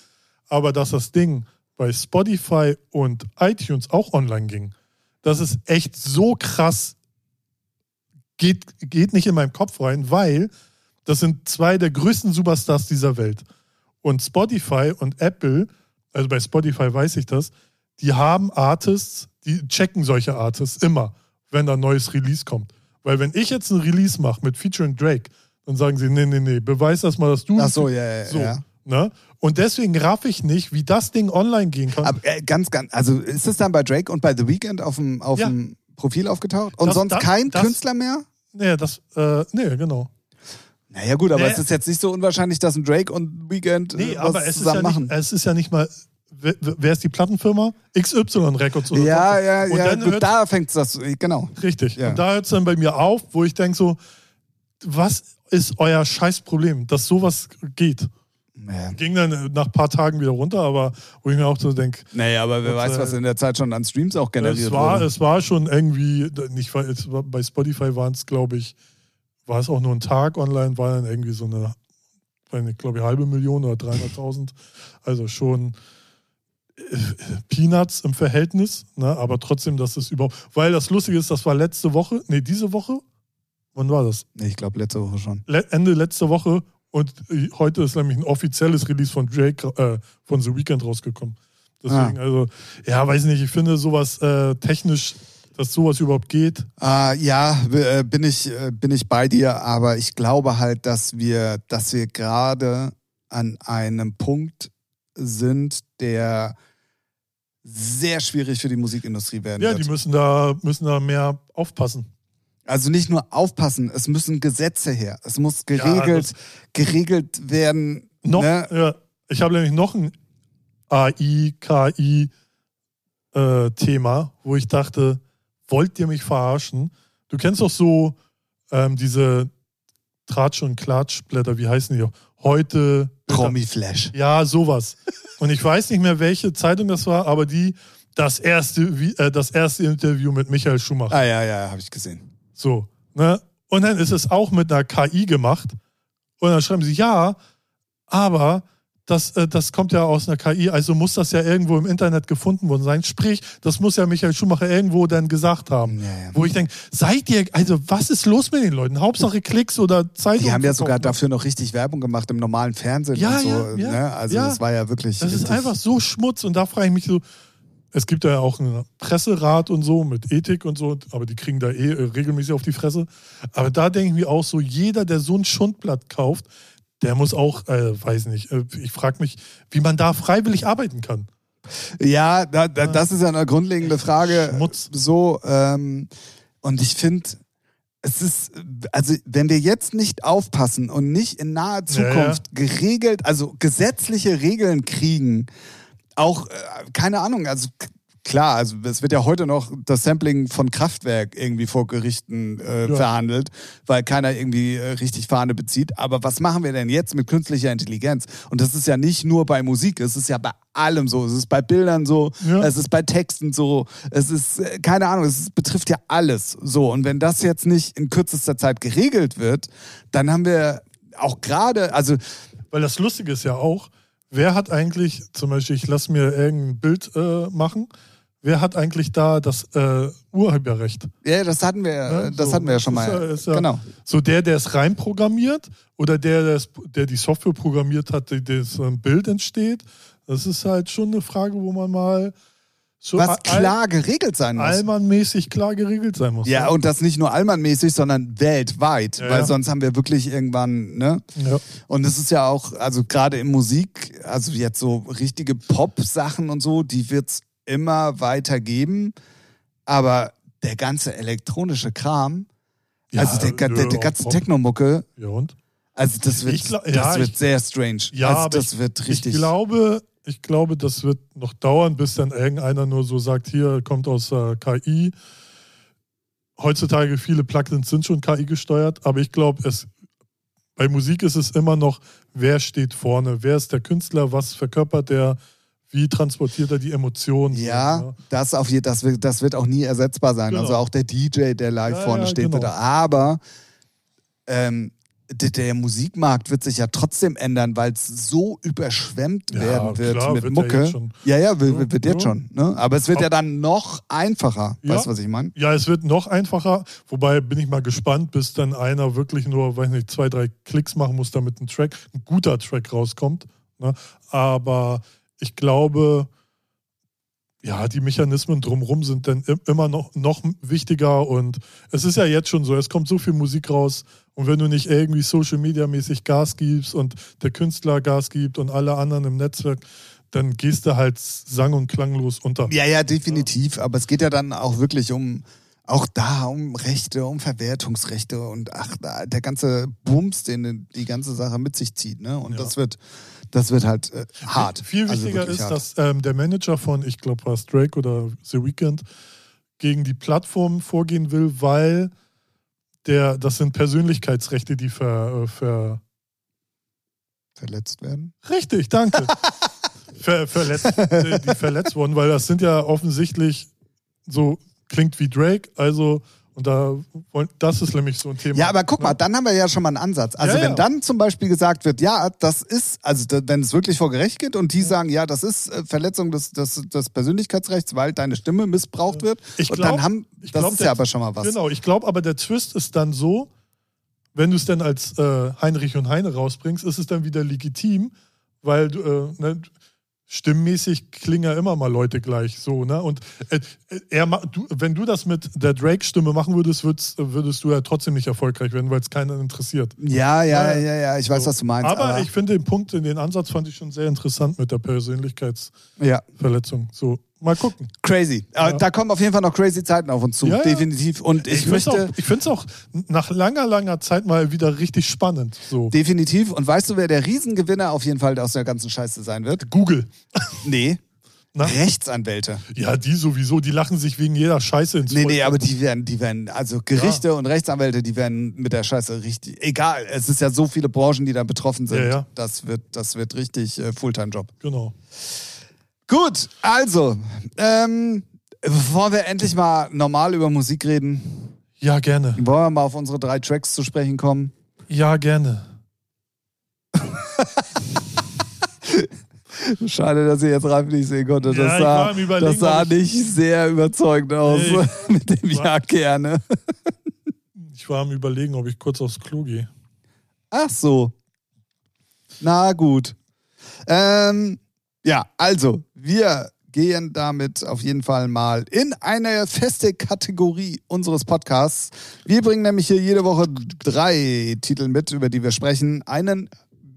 Aber dass das Ding bei Spotify und iTunes auch online ging, das ist echt so krass geht, geht nicht in meinen Kopf rein, weil das sind zwei der größten Superstars dieser Welt. Und Spotify und Apple, also bei Spotify weiß ich das, die haben Artists, die checken solche Artists immer, wenn da ein neues Release kommt. Weil wenn ich jetzt ein Release mache mit Featuring Drake, dann sagen sie, nee, nee, nee, beweis das mal, dass du... Ach so, ja, ja, so, ja. Ne? Und deswegen raff ich nicht, wie das Ding online gehen kann. Aber äh, ganz, ganz, also ist es dann bei Drake und bei The Weeknd auf dem, auf Ja. dem Profil aufgetaucht? Und Das- sonst das- kein das- Künstler mehr? nee, das, äh, nee, genau. Naja, gut, aber Nee. es ist jetzt nicht so unwahrscheinlich, dass ein Drake und Weekend Nee, äh, aber was es ist, zusammen ja machen. nicht, es ist ja nicht mal. Wer, ist die Plattenfirma? XY Records oder Ja, was? ja, Und ja, dann gut, hört- da fängt das, genau. Richtig. Ja. Und da hört es dann bei mir auf, wo ich denke so, was ist euer Scheißproblem, dass sowas geht? Ja. Ging dann nach ein paar Tagen wieder runter, aber wo ich mir auch so denke, Naja, aber wer Und, weiß, äh, was in der Zeit schon an Streams auch generiert es war, wurde. es war schon irgendwie, nicht, es war, bei Spotify waren es, glaube ich, war es auch nur ein Tag online, war dann irgendwie so eine, eine glaube ich, halbe Million oder 300.000. Also schon äh, Peanuts im Verhältnis, ne? aber trotzdem, dass es überhaupt, weil das Lustige ist, das war letzte Woche, nee, diese Woche, wann war das? Nee, ich glaube, letzte Woche schon. Le Ende letzte Woche Und äh, heute ist nämlich ein offizielles Release von Drake äh, von The Weeknd rausgekommen. Deswegen, Ah. also, ja, weiß nicht, ich finde sowas äh, technisch, dass sowas überhaupt geht. Ah, ja, äh, bin ich, äh, bin ich bei dir, aber ich glaube halt, dass wir, dass wir gerade an einem Punkt sind, der sehr schwierig für die Musikindustrie werden Ja, wird. die müssen da, müssen da mehr aufpassen. Also nicht nur aufpassen, es müssen Gesetze her. Es muss geregelt, das- geregelt werden. Noch, Ne? ja, ich habe nämlich noch ein AI, KI äh, wo ich dachte, wollt ihr mich verarschen? Du kennst doch so ähm, diese Tratsch- und Klatschblätter, wie heißen die? Heute. Promi-Flash. Ja, sowas. Und ich weiß nicht mehr, welche Zeitung das war, aber die, das erste, äh, das erste Interview mit Michael Schumacher. Ah ja, ja, habe ich gesehen. So, ne? Und dann ist es auch mit einer KI gemacht. Und dann schreiben sie, ja, aber das, äh, das kommt ja aus einer KI, also muss das ja irgendwo im Internet gefunden worden sein. Sprich, das muss ja Michael Schumacher irgendwo dann gesagt haben. Ja, ja. Wo ich denke, seid ihr, also was ist los mit den Leuten? Hauptsache Klicks oder Zeitungen. Die haben ja sogar dafür noch richtig Werbung gemacht im normalen Fernsehen Ja, und so. ja, ne? Also das war ja wirklich. Das ist einfach so Schmutz und da frage ich mich so, es gibt ja auch einen Presserat und so mit Ethik und so, aber die kriegen da eh äh, regelmäßig auf die Fresse. Aber da denke ich mir auch so, jeder, der so ein Schundblatt kauft, der muss auch, äh, weiß nicht, äh, ich frage mich, wie man da freiwillig arbeiten kann. Ja, da, da, das ist ja eine grundlegende Frage. Schmutz. So, ähm, und ich finde, es ist, also wenn wir jetzt nicht aufpassen und nicht in naher Ja, ja. Zukunft geregelt, also gesetzliche Regeln kriegen, auch, äh, keine Ahnung, also klar, also es wird ja heute noch das Sampling von Kraftwerk irgendwie vor Gerichten äh, Ja. verhandelt, weil keiner irgendwie äh, richtig Fahne bezieht. Aber was machen wir denn jetzt mit künstlicher Intelligenz? Und das ist ja nicht nur bei Musik, es ist ja bei allem so. Es ist bei Bildern so, Ja. es ist bei Texten so, es ist, äh, keine Ahnung, es ist, betrifft ja alles so. Und wenn das jetzt nicht in kürzester Zeit geregelt wird, dann haben wir auch gerade, also Weil das Lustige ist ja auch, wer hat eigentlich, zum Beispiel, ich lasse mir irgendein Bild äh, machen, wer hat eigentlich da das äh, Urheberrecht? ja, das hatten wir, Ja, das so, hatten wir ja schon das ist mal. ja- ist ja- genau. So der, der es reinprogrammiert oder der, der, es, der die Software programmiert hat, die das ähm, Bild entsteht. Das ist halt schon eine Frage, wo man mal so Was klar geregelt sein muss. allmannmäßig klar geregelt sein muss. Ja, ne? und das nicht nur allmannmäßig, sondern weltweit, Ja, weil ja. sonst haben wir wirklich irgendwann, ne? ja. Und es ist ja auch, also gerade in Musik, also jetzt so richtige Pop-Sachen und so, die wird's immer weiter geben. Aber der ganze elektronische Kram, Ja, also der, der, der ja, ganze. Techno-Mucke, ja und? also das wird, glaub- das ja, wird ich- sehr strange. Ja, also das wird richtig. Ich glaube, ich glaube, das wird noch dauern, bis dann irgendeiner nur so sagt, hier kommt aus äh, KI. Heutzutage viele Plugins sind schon KI gesteuert, aber ich glaube, es bei Musik ist es immer noch, wer steht vorne, wer ist der Künstler, was verkörpert der, wie transportiert er die Emotionen. Ja, ne? das, auf je, das, wird, das wird auch nie ersetzbar sein. Genau. Also auch der DJ, der live Ja, vorne ja, steht, genau. da. Aber ähm, der, Musikmarkt wird sich ja trotzdem ändern, weil es so überschwemmt Ja, werden wird klar, mit wird ja Mucke. jetzt. Ja, ja, wird, wird jetzt ja. schon. Ne? Aber es wird ja dann noch einfacher. Ja. Weißt du, was ich meine? Ja, es wird noch einfacher, wobei bin ich mal gespannt, bis dann einer wirklich nur, weiß nicht, zwei, drei Klicks machen muss, damit ein Track, ein guter Track rauskommt. Ne? Aber ich glaube, ja, die Mechanismen drumherum sind dann im- immer noch, noch wichtiger und es ist ja jetzt schon so, es kommt so viel Musik raus und wenn du nicht irgendwie Social Media mäßig Gas gibst und der Künstler Gas gibt und alle anderen im Netzwerk, dann gehst du halt sang- und klanglos unter. Ja, ja, definitiv. Aber es geht ja dann auch wirklich um, auch da um Rechte, um Verwertungsrechte und ach, der ganze Bums, den die ganze Sache mit sich zieht. Ne? Und Ja. das wird, das wird halt äh, hart. Viel Also wichtiger wirklich ist, hart. dass ähm, der Manager von, ich glaube, war es Drake oder The Weeknd, gegen die Plattform vorgehen will, weil der, das sind Persönlichkeitsrechte, die ver, äh, ver verletzt werden. richtig, danke, ver, verletzt, äh, die verletzt wurden, weil das sind ja offensichtlich so klingt wie Drake, also und da das ist nämlich so ein Thema. Ja, aber guck mal, dann haben wir ja schon mal einen Ansatz. Also Ja, wenn ja. dann zum Beispiel gesagt wird, ja, das ist, also wenn es wirklich vor Gericht geht und die sagen, ja, das ist äh, Verletzung des, des, des Persönlichkeitsrechts, weil deine Stimme missbraucht wird, Ich und glaub- dann haben, ich das glaub, ist ja aber schon mal was. Genau, ich glaube aber, der Twist ist dann so, wenn du es dann als äh, Heinrich und Heine rausbringst, ist es dann wieder legitim, weil du, äh, ne, stimmmäßig klingen ja immer mal Leute gleich so, ne? Und äh, er, du, wenn du das mit der Drake-Stimme machen würdest, würdest, würdest du ja trotzdem nicht erfolgreich werden, weil es keinen interessiert. Ja, ja, ja, ja, ich weiß, so. was du meinst. Aber, aber, ich finde den Punkt, den Ansatz fand ich schon sehr interessant mit der Persönlichkeitsverletzung. Ja. So, Mal gucken. Crazy. Ja. Da kommen auf jeden Fall noch crazy Zeiten auf uns zu. Ja, definitiv. Und ich, ich möchte. ich finde es auch nach langer, langer Zeit mal wieder richtig spannend. So. Definitiv. Und weißt du, wer der Riesengewinner auf jeden Fall aus der ganzen Scheiße sein wird? Google. Nee. Na? Rechtsanwälte. Ja, die sowieso, die lachen sich wegen jeder Scheiße ins Nee, nee, aber die werden, die werden, also Gerichte ja. und Rechtsanwälte, die werden mit der Scheiße richtig, egal, es ist ja so viele Branchen, die da betroffen sind. Ja, ja. Das, wird, das wird richtig äh, Fulltime-Job. Genau. Gut, also, ähm, wollen wir endlich mal normal über Musik reden? Ja, gerne. Wollen wir mal auf unsere drei Tracks zu sprechen kommen? Ja, gerne. Schade, dass ich jetzt Ralf nicht sehen konnte. Das ja, sah, das sah nicht sehr überzeugend aus nee, mit dem Ja gerne. ich war am Überlegen, ob ich kurz aufs Klo gehe. Ach so. Na gut. Ähm, ja, also, wir gehen damit auf jeden Fall mal in eine feste Kategorie unseres Podcasts. Wir bringen nämlich hier jede Woche drei Titel mit, über die wir sprechen. Einen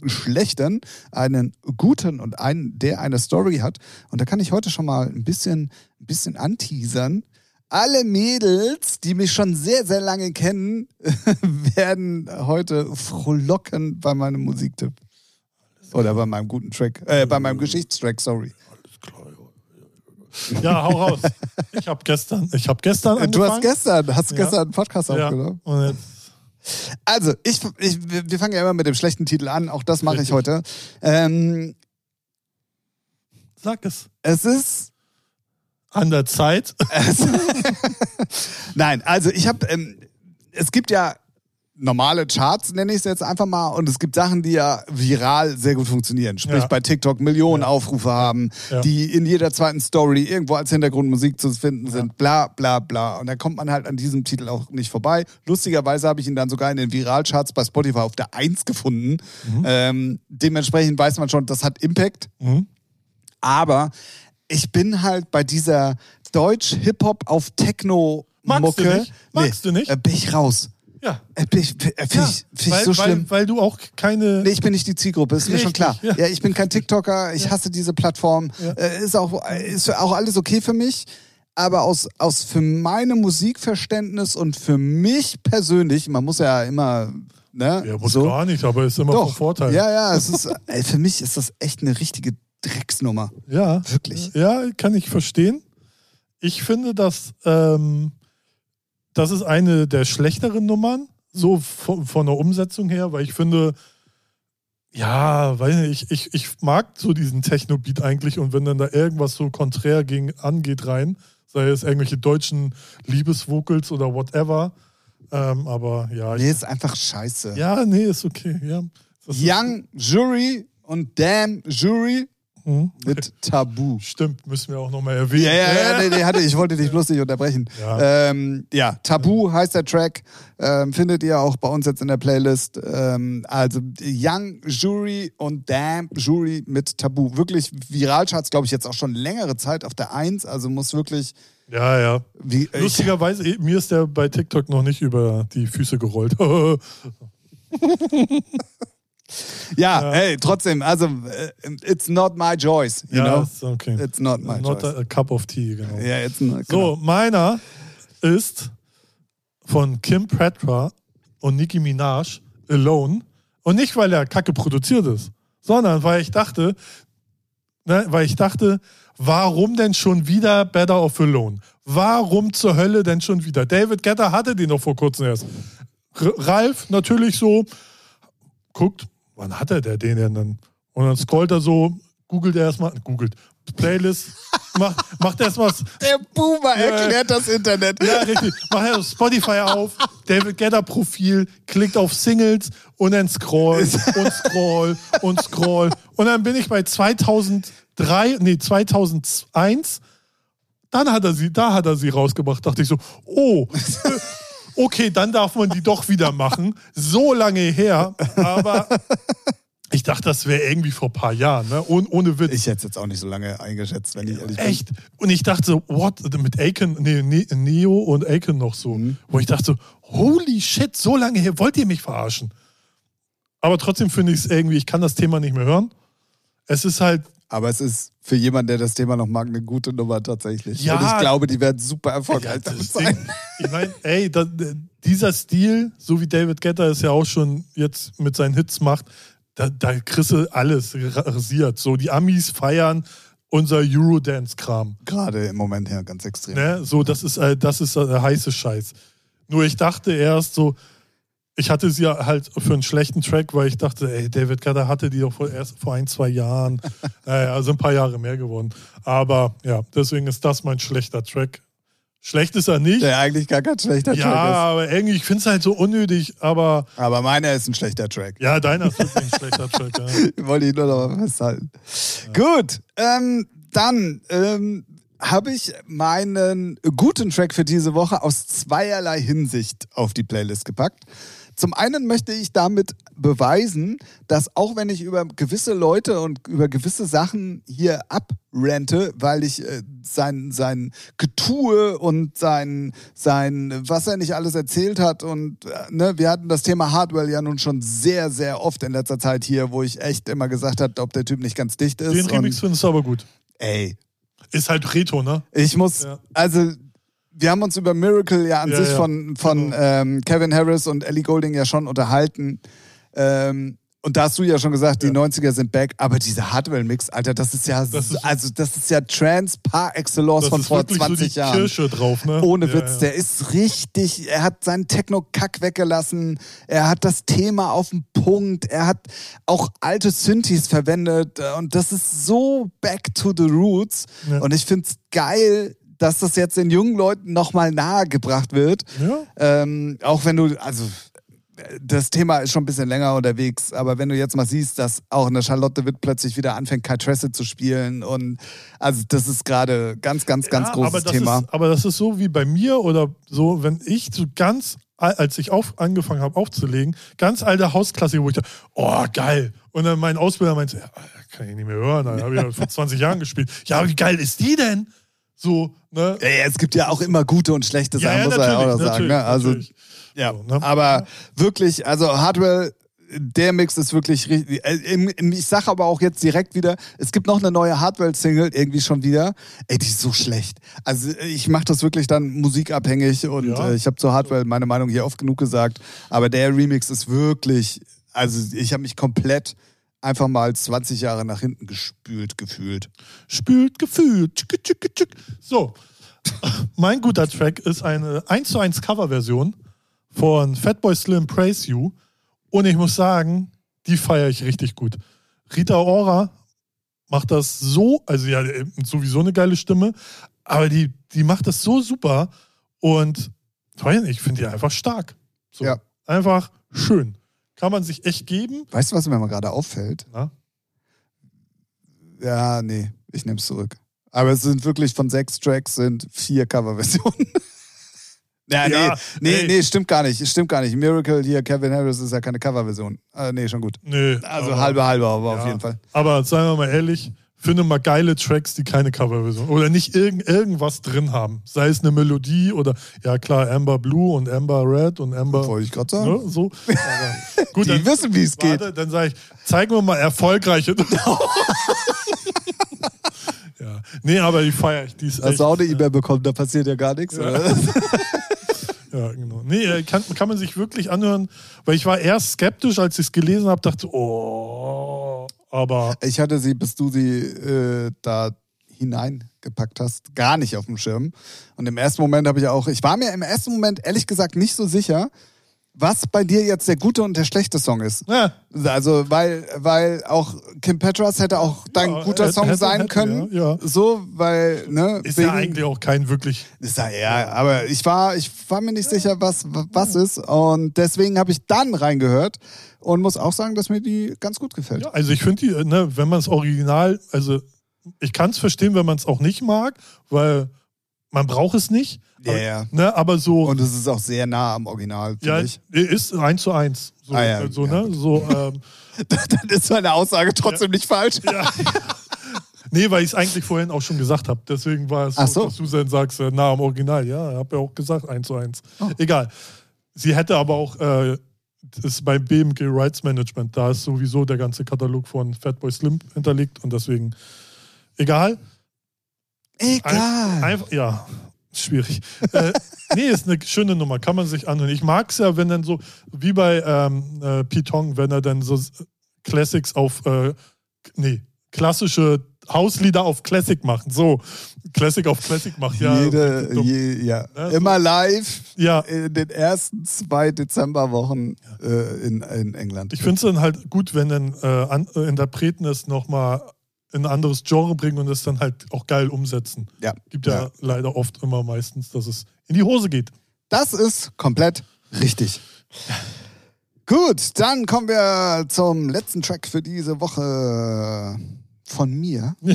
schlechten, einen guten und einen, der eine Story hat. Und da kann ich heute schon mal ein bisschen, ein bisschen anteasern. Alle Mädels, die mich schon sehr, sehr lange kennen, werden heute frohlocken bei meinem Musiktipp. Oder bei meinem guten Track, äh, bei meinem Geschichtstrack, sorry. Alles klar. Ja, hau raus. Ich habe gestern, ich habe gestern angefangen. Du hast gestern, hast ja. gestern einen Podcast ja. aufgenommen. Und jetzt also, ich, ich, wir fangen ja immer mit dem schlechten Titel an. Auch das mache ich heute. Ähm, Sag es. Es ist an der Zeit. Nein, also ich habe, ähm, es gibt ja normale Charts, nenne ich es jetzt einfach mal. Und es gibt Sachen, die ja viral sehr gut funktionieren. Sprich, ja. bei TikTok Millionen ja. Aufrufe haben, ja. die in jeder zweiten Story irgendwo als Hintergrundmusik zu finden sind, bla bla bla. Und da kommt man halt an diesem Titel auch nicht vorbei. Lustigerweise habe ich ihn dann sogar in den Viralcharts bei Spotify auf der 1 gefunden. Mhm. Ähm, dementsprechend weiß man schon, das hat Impact. Mhm. Aber ich bin halt bei dieser Deutsch-Hip-Hop auf Techno- Magst Mucke. du nicht? Magst nee, du nicht? Äh, bin ich raus. Ja. Äh, Finde ich, find ja, ich, find weil, so schlimm. Weil, weil, du auch keine. Nee, ich bin nicht die Zielgruppe, ist Richtig, mir schon klar. Ja. ja. ich bin kein TikToker, ich ja. hasse diese Plattform. Äh, ist, auch, ist auch alles okay für mich. Aber aus, aus für meine Musikverständnis und für mich persönlich, man muss ja immer. Ne, ja, muss so. gar nicht, aber ist immer Doch. von Vorteil. Ja, ja, es ist, ey, für mich ist das echt eine richtige Drecksnummer. Ja. Wirklich. Ja, kann ich verstehen. Ich finde, dass. Ähm, das ist eine der schlechteren Nummern, so von, von der Umsetzung her, weil ich finde, ja, weiß nicht, ich, ich, ich mag so diesen Techno-Beat eigentlich und wenn dann da irgendwas so konträr gegen angeht rein, sei es irgendwelche deutschen Liebesvocals oder whatever, ähm, aber ja. Nee, ist einfach scheiße. Ja, nee, ist okay, ja. Young Jury und Damn Jury hm? Mit Tabu. Stimmt, müssen wir auch nochmal erwähnen. Ja, ja, ja, nee, hatte, ich wollte dich bloß nicht unterbrechen. Ja, ähm, ja Tabu heißt der Track. Ähm, findet ihr auch bei uns jetzt in der Playlist. Ähm, also Young Jury und Damn Jury mit Tabu. Wirklich Viralcharts, glaube ich, jetzt auch schon längere Zeit auf der Eins. Also muss wirklich. Ja, ja. Wie, Lustigerweise, ich, mir ist der bei TikTok noch nicht über die Füße gerollt. Ja, hey, trotzdem, also äh, it's not my choice, you ja, know? okay. It's not my not choice. a cup of tea, genau. Ja, it's not, genau. So, meiner ist von Kim Petra und Nicki Minaj, Alone. Und nicht, weil er kacke produziert ist, sondern weil ich dachte, ne, weil ich dachte, warum denn schon wieder Better of Alone? Warum zur Hölle denn schon wieder? David Getter hatte den noch vor kurzem erst. R Ralf natürlich so, guckt, wann hat er der den denn dann? Und dann scrollt er so, googelt er erstmal, googelt, Playlist, macht, macht erstmal. Der Boomer ja, erklärt das Internet. Ja, richtig. Macht er Spotify auf, David Getter Profil, klickt auf Singles und dann scroll und scroll und scroll. Und dann bin ich bei 2003, nee, 2001. Dann hat er sie, da hat er sie rausgebracht. Dachte ich so, oh, okay, dann darf man die doch wieder machen. So lange her, aber ich dachte, das wäre irgendwie vor ein paar Jahren, ne? ohne, ohne Witz. Ich hätte es jetzt auch nicht so lange eingeschätzt, wenn ich ehrlich bin. Echt? Und ich dachte so, what? Mit Aiken, nee, Neo und Aiken noch so. Mhm. Wo ich dachte so, holy shit, so lange her, wollt ihr mich verarschen? Aber trotzdem finde ich es irgendwie, ich kann das Thema nicht mehr hören. Es ist halt, Aber es ist für jemanden, der das Thema noch mag, eine gute Nummer tatsächlich. Ja. Und ich glaube, die werden super ja, erfolgreich das sein. Ich meine, ey, da, dieser Stil, so wie David Guetta es ja auch schon jetzt mit seinen Hits macht, da, da kriegst du alles rasiert. So, die Amis feiern unser Eurodance-Kram. Gerade im Moment her ganz extrem. Ne? So, das ist, äh, das ist äh, heiße Scheiß. Nur ich dachte erst so, ich hatte sie ja halt für einen schlechten Track, weil ich dachte, ey, David Guetta hatte die doch vor, erst vor ein, zwei Jahren. naja, also ein paar Jahre mehr geworden. Aber ja, deswegen ist das mein schlechter Track. Schlecht ist er nicht. Der eigentlich gar kein schlechter ja, Track aber irgendwie, ich finde es halt so unnötig, aber ist. Aber meiner ist ein schlechter Track. ja, deiner ist wirklich ein schlechter Track. Ja. Wollte ich nur noch mal festhalten. Gut, ähm, dann ähm, habe ich meinen guten Track für diese Woche aus zweierlei Hinsicht auf die Playlist gepackt. Zum einen möchte ich damit beweisen, dass auch wenn ich über gewisse Leute und über gewisse Sachen hier abrente, weil ich äh, sein, sein Getue und sein, sein, was er nicht alles erzählt hat und äh, ne, wir hatten das Thema Hardware ja nun schon sehr, sehr oft in letzter Zeit hier, wo ich echt immer gesagt habe, ob der Typ nicht ganz dicht ist. Den Remix findest du aber gut. ey, Ist halt Retro, ne? ich muss, Ja. also wir haben uns über Miracle ja an Ja, sich ja, von, von genau. ähm, Kevin Harris und Ellie Golding ja schon unterhalten. Ähm, und da hast du ja schon gesagt, die Ja. 90er sind back, aber diese Hardware-Mix, Alter, das ist ja, Das ist- also das ist ja Trance par excellence von vor wirklich 20 so die Jahren. Kirsche drauf, ne? Ohne Ja, Witz, ja. der ist richtig, er hat seinen Techno-Kack weggelassen, er hat das Thema auf den Punkt, er hat auch alte Synthes verwendet äh, und das ist so back to the roots und ich find's geil, dass das jetzt den jungen Leuten nochmal nahegebracht wird. Ja. Ähm, auch wenn du, also das Thema ist schon ein bisschen länger unterwegs, aber wenn du jetzt mal siehst, dass auch eine Charlotte Witt plötzlich wieder anfängt, Kai Tresse zu spielen und also das ist gerade ganz, ganz, ganz Ja, großes aber das Thema. Ist, aber das ist so wie bei mir oder so, wenn ich so ganz, al- als ich auf, angefangen habe aufzulegen, ganz alte Hausklassiker, wo ich dachte, oh geil. Und dann mein Ausbilder meinte, ja, kann ich nicht mehr hören, da habe ich ja vor 20 Jahren gespielt. Ja, wie geil ist die denn? So, ne? Ja, ja, es gibt ja auch immer gute und schlechte Sachen, muss man ja auch noch sagen. Ne? Also, natürlich. ja, So, ne? aber wirklich, also Hardware, der Mix ist wirklich richtig. äh, Ich sage aber auch jetzt direkt wieder, es gibt noch eine neue Hardware-Single, irgendwie schon wieder. Ey, die ist so schlecht. Also ich mache das wirklich dann musikabhängig und Ja. äh, ich habe zur Hardware meine Meinung hier oft genug gesagt. Aber der Remix ist wirklich, also ich habe mich komplett einfach mal 20 Jahre nach hinten gespült gefühlt. Spült gefühlt. So, mein guter Track ist eine 1 zu 1 Coverversion von Fatboy Slim Praise You. Und ich muss sagen, die feiere ich richtig gut. Rita Ora macht das so, also ja, sowieso eine geile Stimme, aber die, die macht das so super und ich finde die einfach stark. So, Ja. Einfach schön. Kann man sich echt geben. Weißt du, was mir mal gerade auffällt? Na? Ja, nee, ich nehme es zurück. Aber es sind wirklich von sechs Tracks sind vier Coverversionen. ja, Ja, nee, nee, nee, stimmt gar nicht. Stimmt gar nicht. Miracle hier, Kevin Harris ist ja keine Coverversion. Äh, nee, schon gut. Nö. Also aber- halbe, halbe, aber auf Ja. jeden Fall. Aber seien wir mal ehrlich, finde mal geile Tracks, die keine Coverversion oder nicht irgend, irgendwas drin haben. Sei es eine Melodie oder, ja klar, Amber Blue und Amber Red und Amber. Wollte ich gerade sagen. Ne, so. Aber gut, Die dann, wissen, wie es geht. dann sage ich, zeigen wir mal erfolgreiche. ja. Nee, aber die feiere ich. Die ist Hast du auch eine E-Mail bekommen, da passiert ja gar nichts. Oder? Ja, genau. Nee, äh, kann, kann man sich wirklich anhören, weil ich war erst skeptisch, als ich es gelesen habe, dachte, oh, aber Ich hatte sie, bis du sie äh, da hineingepackt hast, gar nicht auf dem Schirm. Und im ersten Moment habe ich auch, ich war mir im ersten Moment ehrlich gesagt nicht so sicher, was bei dir jetzt der gute und der schlechte Song ist. ja, Also, weil, weil auch Kim Petras hätte auch dein Ja, guter hätte- Song hätte- sein hätte, können. ja, ja. So, weil, ne? ist ja eigentlich auch kein wirklich Ist ja, ja, aber ich war, ich war mir nicht sicher, was, was ist. Und deswegen habe ich dann reingehört und muss auch sagen, dass mir die ganz gut gefällt. Ja, also ich finde die, ne, wenn man es original, also ich kann es verstehen, wenn man es auch nicht mag, weil man braucht es nicht. Ja, aber, ja. Ne, aber so, Und es ist auch sehr nah am Original, finde ja, ich. ist eins zu eins. So, Ah, ja, so, ja. ne? so ähm, Dann ist meine Aussage trotzdem nicht falsch. ja. Nee, weil ich es eigentlich vorhin auch schon gesagt habe. Deswegen war es so, so. dass du dann sagst, äh, nah am Original. Ja, ich habe ja auch gesagt, eins zu eins. Oh. Egal. Sie hätte aber auch, äh, das ist bei BMG Rights Management, da ist sowieso der ganze Katalog von Fatboy Slim hinterlegt und deswegen, egal. Egal. Einfach, ja, schwierig. äh, nee, ist eine schöne Nummer, kann man sich anhören. Ich mag es ja, wenn dann so, wie bei ähm, äh, Pitong, wenn er dann so Classics auf, äh, nee, klassische Hauslieder auf Classic macht. So, Classic auf Classic macht, ja. Jede, je, ja. Ja, so- Immer live ja, in den ersten zwei Dezemberwochen äh, in, in England. ich finde es dann halt gut, wenn dann äh, äh, Interpreten es nochmal in ein anderes Genre bringen und es dann halt auch geil umsetzen. ja. Gibt ja, Ja. leider oft immer meistens, dass es in die Hose geht. Das ist komplett richtig. Gut, dann kommen wir zum letzten Track für diese Woche von mir.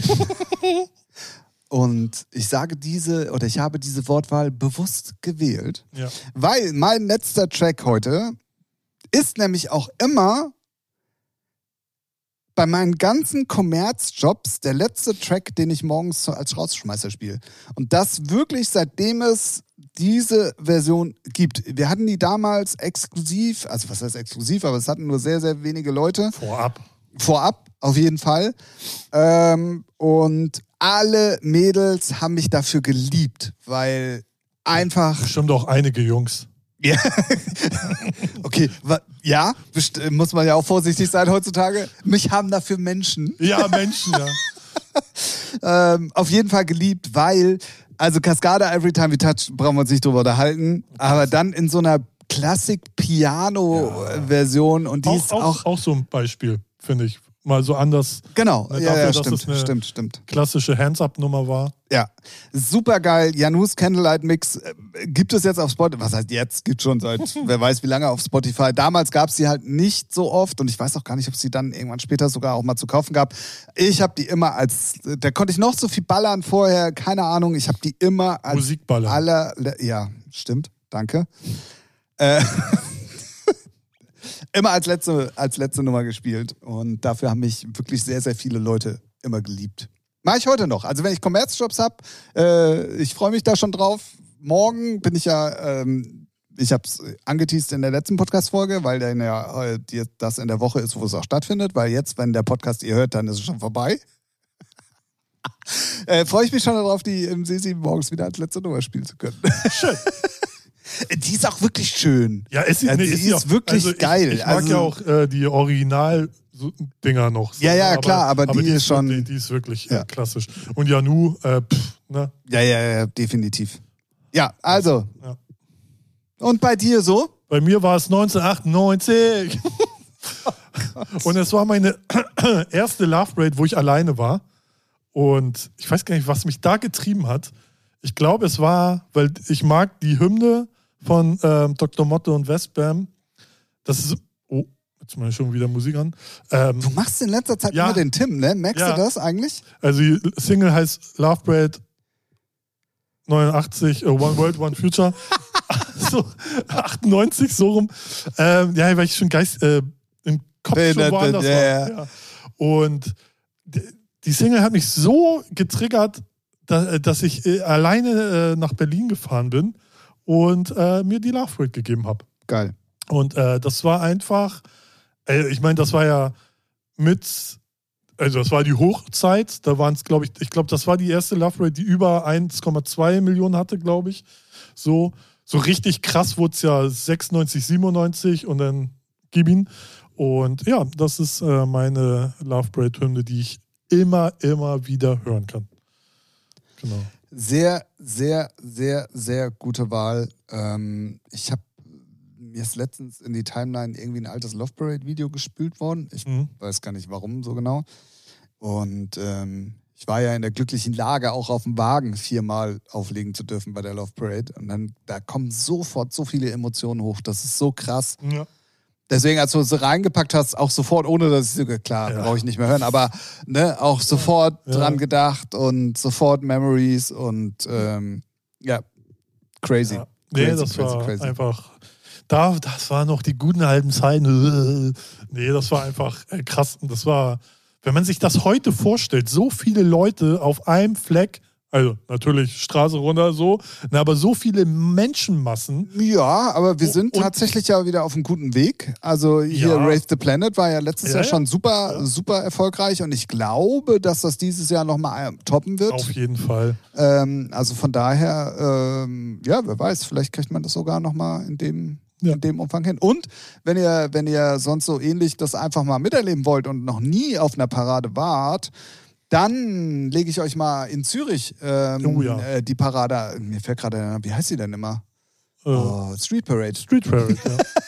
Und ich sage diese oder ich habe diese Wortwahl bewusst gewählt, Ja. weil mein letzter Track heute ist nämlich auch immer bei meinen ganzen Kommerzjobs der letzte Track, den ich morgens als Rausschmeißer spiele. Und das wirklich seitdem es diese Version gibt. Wir hatten die damals exklusiv, also was heißt exklusiv, aber es hatten nur sehr, sehr wenige Leute. Vorab. Vorab, auf jeden Fall. Ähm, und alle Mädels haben mich dafür geliebt, weil einfach Bestimmt auch einige Jungs. Ja. okay, ja, muss man ja auch vorsichtig sein heutzutage. Mich haben dafür Menschen Ja, Menschen, ja. ähm, auf jeden Fall geliebt, weil, also Cascade Every Time We Touch brauchen wir uns nicht drüber unterhalten, aber dann in so einer Klassik-Piano-Version und die Auch, ist auch, auch, auch so ein Beispiel, finde ich. Mal so anders genau, Ne, ja, dafür, ja, dass stimmt, es eine- stimmt, stimmt. klassische Hands-Up-Nummer war. Ja, super geil. Janus Candlelight Mix äh, gibt es jetzt auf Spotify. Was heißt jetzt? Gibt schon seit wer weiß wie lange auf Spotify. Damals gab es sie halt nicht so oft und ich weiß auch gar nicht, ob es sie dann irgendwann später sogar auch mal zu kaufen gab. Ich habe die immer als, da konnte ich noch so viel ballern vorher, keine Ahnung. Ich habe die immer als Musikballer. aller, ja, stimmt, danke. Äh, immer als letzte, als letzte Nummer gespielt und dafür haben mich wirklich sehr, sehr viele Leute immer geliebt. Mache ich heute noch. Also wenn ich Kommerzjobs habe, äh, ich freue mich da schon drauf. Morgen bin ich ja, ähm, ich habe es angeteased in der letzten Podcast-Folge, weil dann ja äh, die- das in der Woche ist, wo es auch stattfindet, weil jetzt, wenn der Podcast ihr hört, dann ist es schon vorbei. äh, freue ich mich schon darauf, die im Sesi morgens wieder als letzte Nummer spielen zu können. Schön. die ist auch wirklich schön. Ja, ist, Ja, nee, die ist, ist ja auch, wirklich also ich, geil. Ich mag Also- ja auch äh, die Original-Dinger noch. so, Ja, ja, ne? klar, aber die ist schon- Wirklich, die ist wirklich Ja. äh, klassisch. Und Janu, äh, pff, ne? Ja, ja, ja, definitiv. Ja, also. Ja. Und bei dir so? Bei mir war es 1998. Und es war meine erste Love Parade, wo ich alleine war. Und ich weiß gar nicht, was mich da getrieben hat. Ich glaube, es war, weil ich mag die Hymne von ähm, Dr. Motto und Westbam. Das ist. Jetzt mal schon wieder Musik an. Ähm, Du machst in letzter Zeit Ja. immer den Tim, ne? Merkst Ja. du das eigentlich? also die Single heißt Love Parade 89, äh, One World, One Future. so, 98, so rum. Ähm, ja, weil ich schon Geist, äh, im Kopf Bin- schon woanders war. ja. Ja. Und die, die Single hat mich so getriggert, da, dass ich äh, alleine äh, nach Berlin gefahren bin und äh, mir die Love Parade gegeben habe. Geil. Und äh, das war einfach, äh, ich meine, das war ja mit, also das war die Hochzeit, da waren es, glaube ich, ich glaube, das war die erste Love Rate, die über 1,2 Millionen hatte, glaube ich. So, so richtig krass wurde es ja 96, 97 und dann gib ihn. Und ja, das ist äh, meine Love Parade-Hymne, die ich immer, immer wieder hören kann. Genau. Sehr, sehr, sehr, sehr gute Wahl. Ähm, ich habe mir ist letztens in die Timeline irgendwie ein altes Love Parade Video gespült worden. Ich Mhm. weiß gar nicht warum so genau. Und ähm, ich war ja in der glücklichen Lage, auch auf dem Wagen viermal auflegen zu dürfen bei der Love Parade. Und dann, da kommen sofort so viele Emotionen hoch. Das ist so krass. Ja. Deswegen, als du es reingepackt hast, auch sofort, ohne dass ich, klar, Ja. brauche ich nicht mehr hören, aber ne, auch sofort Ja. dran gedacht und sofort Memories und ähm, Ja, crazy. Ja. Nee, Crazy, das crazy, war crazy. einfach. Da, das war noch die guten halben Zeiten. Nee, das war einfach äh, krass. Und das war, wenn man sich das heute vorstellt, so viele Leute auf einem Fleck, also natürlich Straße runter so, na, aber so viele Menschenmassen. Ja, aber wir sind Und- tatsächlich ja wieder auf einem guten Weg. Also hier Ja. Race the Planet war ja letztes Ja, Jahr ja. schon super, Ja. super erfolgreich und ich glaube, dass das dieses Jahr nochmal toppen wird. Auf jeden Fall. Ähm, also von daher, ähm, ja, wer weiß, vielleicht kriegt man das sogar nochmal in dem, Ja. in dem Umfang hin. Und wenn ihr, wenn ihr sonst so ähnlich das einfach mal miterleben wollt und noch nie auf einer Parade wart, dann lege ich euch mal in Zürich ähm, Oh ja. äh, die Parade, mir fällt gerade, wie heißt sie denn immer? Äh, Oh, Street Parade. Street Parade, ja.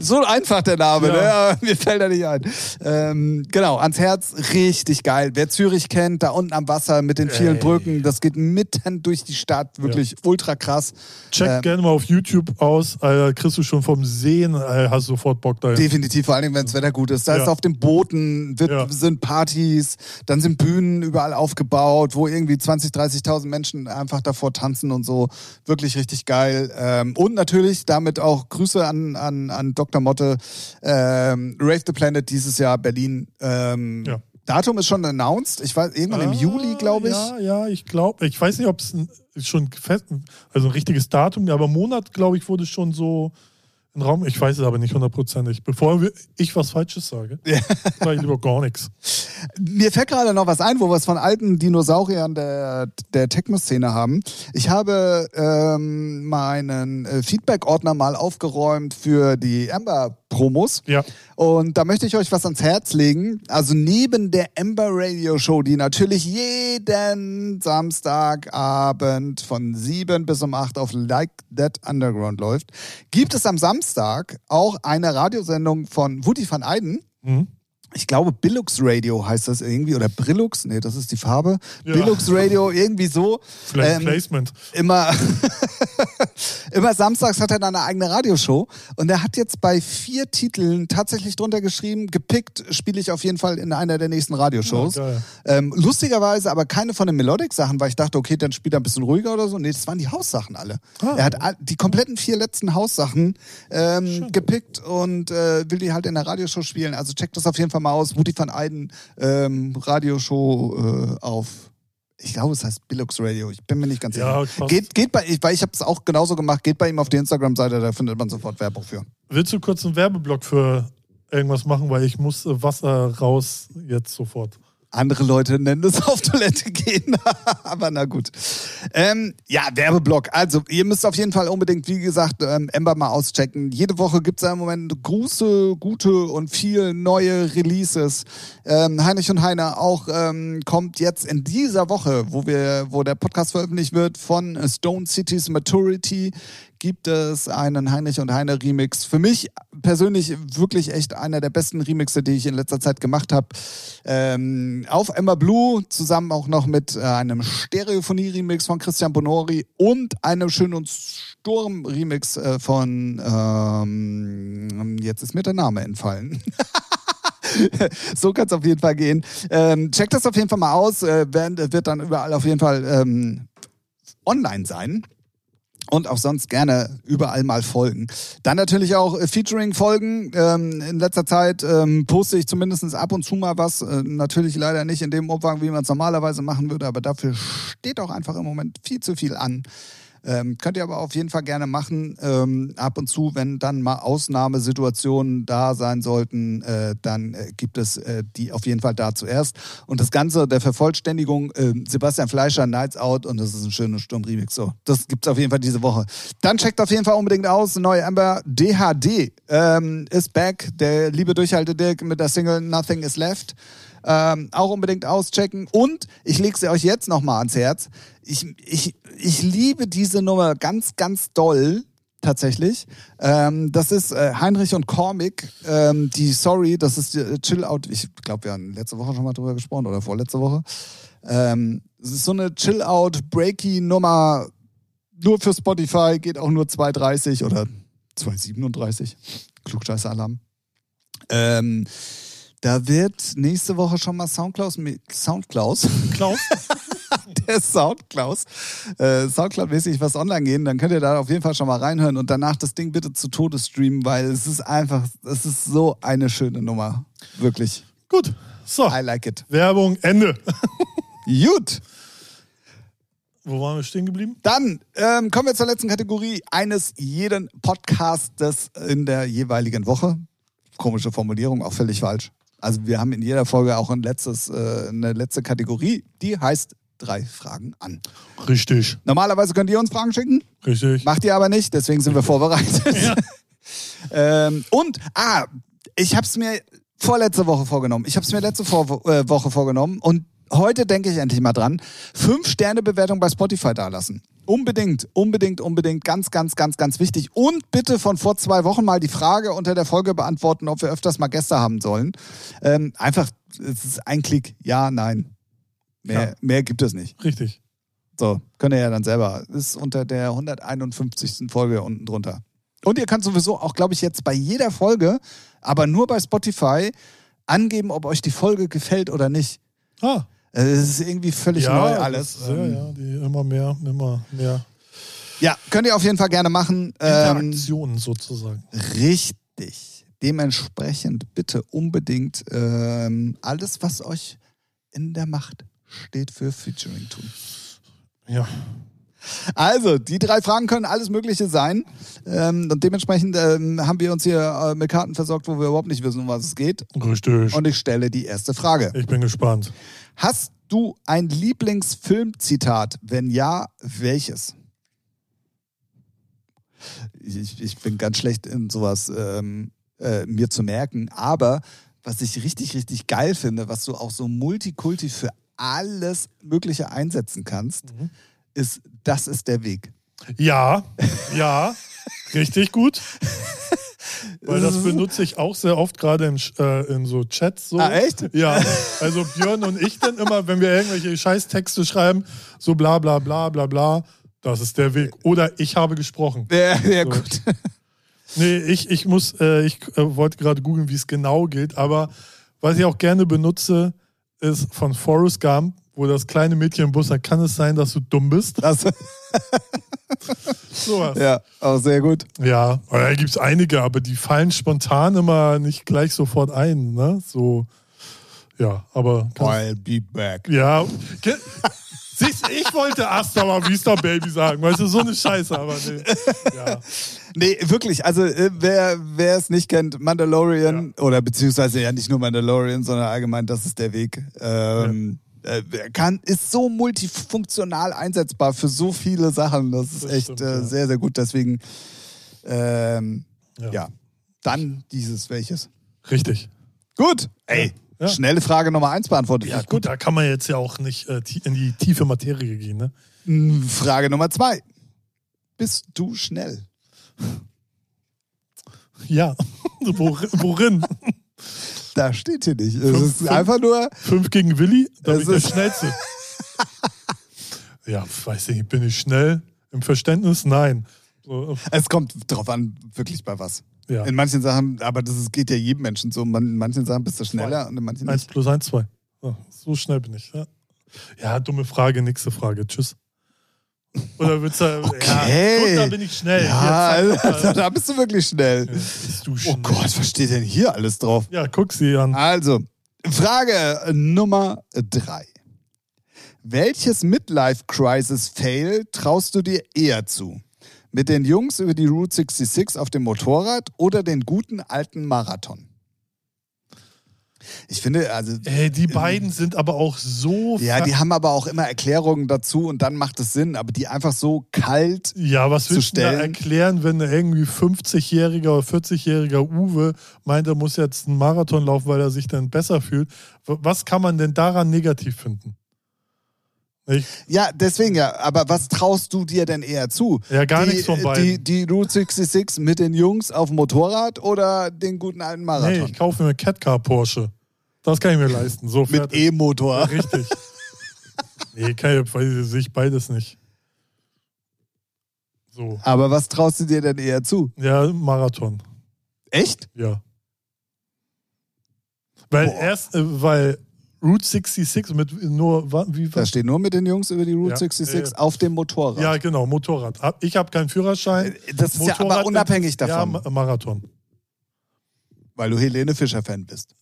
So einfach der Name, Ja. ne? Mir fällt er nicht ein. Ähm, genau, ans Herz, richtig geil. Wer Zürich kennt, da unten am Wasser mit den vielen Ey. Brücken, das geht mitten durch die Stadt, wirklich ultra krass. Check Ähm, gerne mal auf YouTube aus. Alter, kriegst du schon vom Sehen, Alter, hast sofort Bock dahin. Definitiv, vor allem, wenn das Wetter gut ist. Da Ja. ist auf den Booten, wird, Ja. sind Partys, dann sind Bühnen überall aufgebaut, wo irgendwie 20, 30.000 Menschen einfach davor tanzen und so. Wirklich richtig geil. Ähm, und natürlich damit auch Grüße an, an, an Dr. Motte. Ähm, Rave the Planet dieses Jahr Berlin. Ähm, Ja. Datum ist schon announced. Ich weiß, irgendwann im Ah, Juli, glaube ich. Ja, ja, ich glaube. Ich weiß nicht, ob es schon fest, also ein richtiges Datum, aber Monat, glaube ich, wurde schon so in Raum. Ich weiß es aber nicht hundertprozentig. Bevor ich was Falsches sage, sage ich lieber gar nichts. Mir fällt gerade noch was ein, wo wir es von alten Dinosauriern der, der Techno-Szene haben. Ich habe ähm, meinen äh, Feedback-Ordner mal aufgeräumt für die Amber-Promos. Ja. Und da möchte ich euch was ans Herz legen. Also neben der Amber Radio Show, die natürlich jeden Samstagabend von 7 bis um 8 auf Like That Underground läuft, gibt es am Samstag auch eine Radiosendung von Woody van Eyden Mhm. Ich glaube, Billux Radio heißt das irgendwie, oder Brillux, nee, das ist die Farbe. Ja. Billux Radio, irgendwie so. Vielleicht Ähm, Placement. Immer, immer samstags hat er dann eine eigene Radioshow und er hat jetzt bei vier Titeln tatsächlich drunter geschrieben, gepickt spiele ich auf jeden Fall in einer der nächsten Radioshows. Ja, geil. ähm, lustigerweise aber keine von den Melodic-Sachen, weil ich dachte, okay, dann spielt er ein bisschen ruhiger oder so. Nee, das waren die Haussachen alle. Ah. Er hat die kompletten vier letzten Haussachen ähm, gepickt und äh, will die halt in der Radioshow spielen. Also checkt das auf jeden Fall aus. Woody van Eyden ähm, Radioshow äh, auf ich glaube, es heißt Billux Radio. Ich bin mir nicht ganz Ja, sicher. passt. Geht, geht bei, ich, weil ich habe es auch genauso gemacht. Geht bei ihm auf die Instagram-Seite, da findet man sofort Werbung für. Willst du kurz einen Werbeblock für irgendwas machen, weil ich muss äh, Wasser raus jetzt sofort. Andere Leute nennen es auf Toilette gehen, aber na gut. Ähm, ja, Werbeblock. Also, ihr müsst auf jeden Fall unbedingt, wie gesagt, ähm, Ember mal auschecken. Jede Woche gibt es im Moment große, gute und viel neue Releases. Ähm, Heinrich und Heiner auch ähm, kommt jetzt in dieser Woche, wo wir, wo der Podcast veröffentlicht wird, von Stone Cities Maturity gibt es einen Heinrich und Heine Remix. Für mich persönlich wirklich echt einer der besten Remixe, die ich in letzter Zeit gemacht habe. Ähm, auf Ember Blue, zusammen auch noch mit äh, einem Stereophonie-Remix von Christian Bonori und einem Schön und Sturm-Remix äh, von, ähm, jetzt ist mir der Name entfallen. so kann es auf jeden Fall gehen. Ähm, checkt das auf jeden Fall mal aus. Äh, wird, wird dann überall auf jeden Fall ähm, online sein. Und auch sonst gerne überall mal folgen. Dann natürlich auch äh, Featuring-Folgen. Ähm, in letzter Zeit ähm, poste ich zumindest ab und zu mal was. Äh, natürlich leider nicht in dem Umfang, wie man es normalerweise machen würde, aber dafür steht auch einfach im Moment viel zu viel an. Ähm, könnt ihr aber auf jeden Fall gerne machen. Ähm, ab und zu, wenn dann mal Ausnahmesituationen da sein sollten, äh, dann äh, gibt es äh, die auf jeden Fall da zuerst. Und das Ganze der Vervollständigung, äh, Sebastian Fleischer, Nights Out und das ist ein schöner Sturm-Remix. So, das gibt's auf jeden Fall diese Woche. Dann checkt auf jeden Fall unbedingt aus, neue Amber DHD ähm, ist back. Der liebe Durchhalte Dirk mit der Single Nothing is Left. Ähm, auch unbedingt auschecken. Und ich lege sie euch jetzt nochmal ans Herz. Ich, ich, ich liebe diese Nummer ganz, ganz doll. Tatsächlich. Ähm, das ist äh, Heinrich und Cormick, ähm, die Sorry, das ist äh, Chill Out. Ich glaube, wir haben letzte Woche schon mal drüber gesprochen oder vorletzte Woche. Ähm, es ist so eine Chill Out Breaky Nummer nur für Spotify, geht auch nur 2,30 oder 2,37. Klugscheißer-Alarm. Ähm, da wird nächste Woche schon mal Soundcloud, Soundcloud, Klaus? Soundcloud, äh, Soundcloud-mäßig was online gehen, dann könnt ihr da auf jeden Fall schon mal reinhören und danach das Ding bitte zu Tode streamen, weil es ist einfach, es ist so eine schöne Nummer. Wirklich. Gut. So. I like it. Werbung, Ende. Gut. Wo waren wir stehen geblieben? Dann ähm, kommen wir zur letzten Kategorie eines jeden Podcastes in der jeweiligen Woche. Komische Formulierung, auch völlig falsch. Also wir haben in jeder Folge auch ein letztes, äh, eine letzte Kategorie, die heißt drei Fragen an. Richtig. Normalerweise könnt ihr uns Fragen schicken, Richtig. macht ihr aber nicht, deswegen sind wir vorbereitet. Ja. ähm, und, ah, ich habe es mir vorletzte Woche vorgenommen. Ich habe es mir letzte Vor äh, Woche vorgenommen und heute denke ich endlich mal dran. Fünf Sterne Bewertung bei Spotify dalassen. Unbedingt, unbedingt, unbedingt, ganz, ganz, ganz, ganz wichtig. Und bitte von vor zwei Wochen mal die Frage unter der Folge beantworten, ob wir öfters mal Gäste haben sollen. Ähm, einfach, es ist ein Klick, ja, nein. Mehr, Ja. mehr gibt es nicht. Richtig. So, könnt ihr ja dann selber. Ist unter der 151. Folge unten drunter. Und ihr könnt sowieso auch, glaube ich, jetzt bei jeder Folge, aber nur bei Spotify, angeben, ob euch die Folge gefällt oder nicht. Ah. Äh, Es ist irgendwie völlig ja, neu alles. Das, ja, Ähm, ja, die immer mehr, immer mehr ja, könnt ihr auf jeden Fall gerne machen. Ähm, Interaktionen sozusagen. richtig. Dementsprechend bitte unbedingt ähm, alles, was euch in der Macht steht für Featuring tun. Ja. Also, die drei Fragen können alles Mögliche sein. Ähm, und dementsprechend ähm, haben wir uns hier äh, mit Karten versorgt, wo wir überhaupt nicht wissen, um was es geht. Richtig. Und ich stelle die erste Frage. ich bin gespannt. Hast du ein Lieblingsfilmzitat? Wenn ja, welches? Ich, ich bin ganz schlecht in sowas ähm, äh, mir zu merken, aber was ich richtig, richtig geil finde, was du auch so multikulti für alles Mögliche einsetzen kannst, ist, das ist der Weg. Ja, ja, richtig gut. Weil das benutze ich auch sehr oft, gerade Sch- äh, in so Chats. So. Ah, echt? Ja, also Björn und ich dann immer, wenn wir irgendwelche Scheißtexte schreiben, so bla bla bla bla bla, das ist der Weg. Oder ich habe gesprochen. Ja, ja So. gut. Nee, ich, ich muss, äh, ich äh, wollte gerade googeln, wie es genau gilt, aber was ich auch gerne benutze, ist von Forrest Gump, wo das kleine Mädchen im Bus sagt, kann es sein, dass du dumm bist? Das, Sowas. ja, auch sehr gut. Ja, da gibt es einige, aber die fallen spontan immer nicht gleich sofort ein. Ne? So, ja, aber. I'll be back. Ja, siehst, ich wollte Asta mal Vista Baby sagen, weißt du, so eine Scheiße, aber nee. Ja, Nee, wirklich. Also, äh, wer, wer es nicht kennt, Mandalorian, oder beziehungsweise ja nicht nur Mandalorian, sondern allgemein, das ist der Weg. Ähm, äh, kann, ist so multifunktional einsetzbar für so viele Sachen. Das ist Das echt stimmt, äh, ja. sehr, sehr gut. Deswegen, ähm, ja. ja. Dann dieses welches. richtig. Gut. Ey, Ja. schnelle Frage Nummer eins beantwortet. Ja, Nicht gut, da kann man jetzt ja auch nicht äh, in die tiefe Materie gehen, ne? Mm, Frage Nummer zwei. Bist du schnell? Ja. Wor- Worin? Da steht hier nicht. Es Fünf- ist fünf- einfach nur, Fünf gegen Willi? Da bin ich der ist- Schnellste. ja, weiß ich nicht, bin ich schnell? Im Verständnis? Nein. So, es kommt drauf an, wirklich bei was. ja. In manchen Sachen, aber das ist, geht ja jedem Menschen so. In manchen Sachen bist du schneller und in manchen Eins nicht. plus eins, zwei. So schnell bin ich. Ja. ja, dumme Frage, nächste Frage. Tschüss. Oder willst du. Okay. Ja, da bin ich schnell. Ja, also, da bist du wirklich schnell. bist du Oh schnell. Gott, was steht denn hier alles drauf? Ja, guck sie an. Also, Frage Nummer drei. Welches Midlife-Crisis-Fail traust du dir eher zu? Mit den Jungs über die Route 66 auf dem Motorrad oder den guten alten Marathon? Ich finde, also. Ey, die beiden sind aber auch so. Ja, die haben aber auch immer Erklärungen dazu und dann macht es Sinn, aber die einfach so kalt. Ja, was zu willst du da erklären, wenn irgendwie 50-jähriger oder 40-jähriger Uwe meint, er muss jetzt einen Marathon laufen, weil er sich dann besser fühlt? Was kann man denn daran negativ finden? Ich, Ja, deswegen ja, aber was traust du dir denn eher zu? Ja, gar die, nichts von beiden. Die, die Route 66 mit den Jungs auf dem Motorrad oder den guten alten nee, Marathon? ich kaufe mir Catcar Porsche. Das kann ich mir leisten. So mit. E-Motor. Richtig. nee, kann ich, sehe ich beides nicht. So. Aber was traust du dir denn eher zu? Ja, Marathon. Echt? Ja. Weil Boah. erst, äh, weil Route 66 mit nur, wie Da steht nur mit den Jungs über die Route Ja, 66 äh, auf dem Motorrad. Ja, genau, Motorrad. Hab- Ich habe keinen Führerschein. Das ist ja aber unabhängig Ja, davon, Ma- Marathon. weil du Helene Fischer-Fan bist.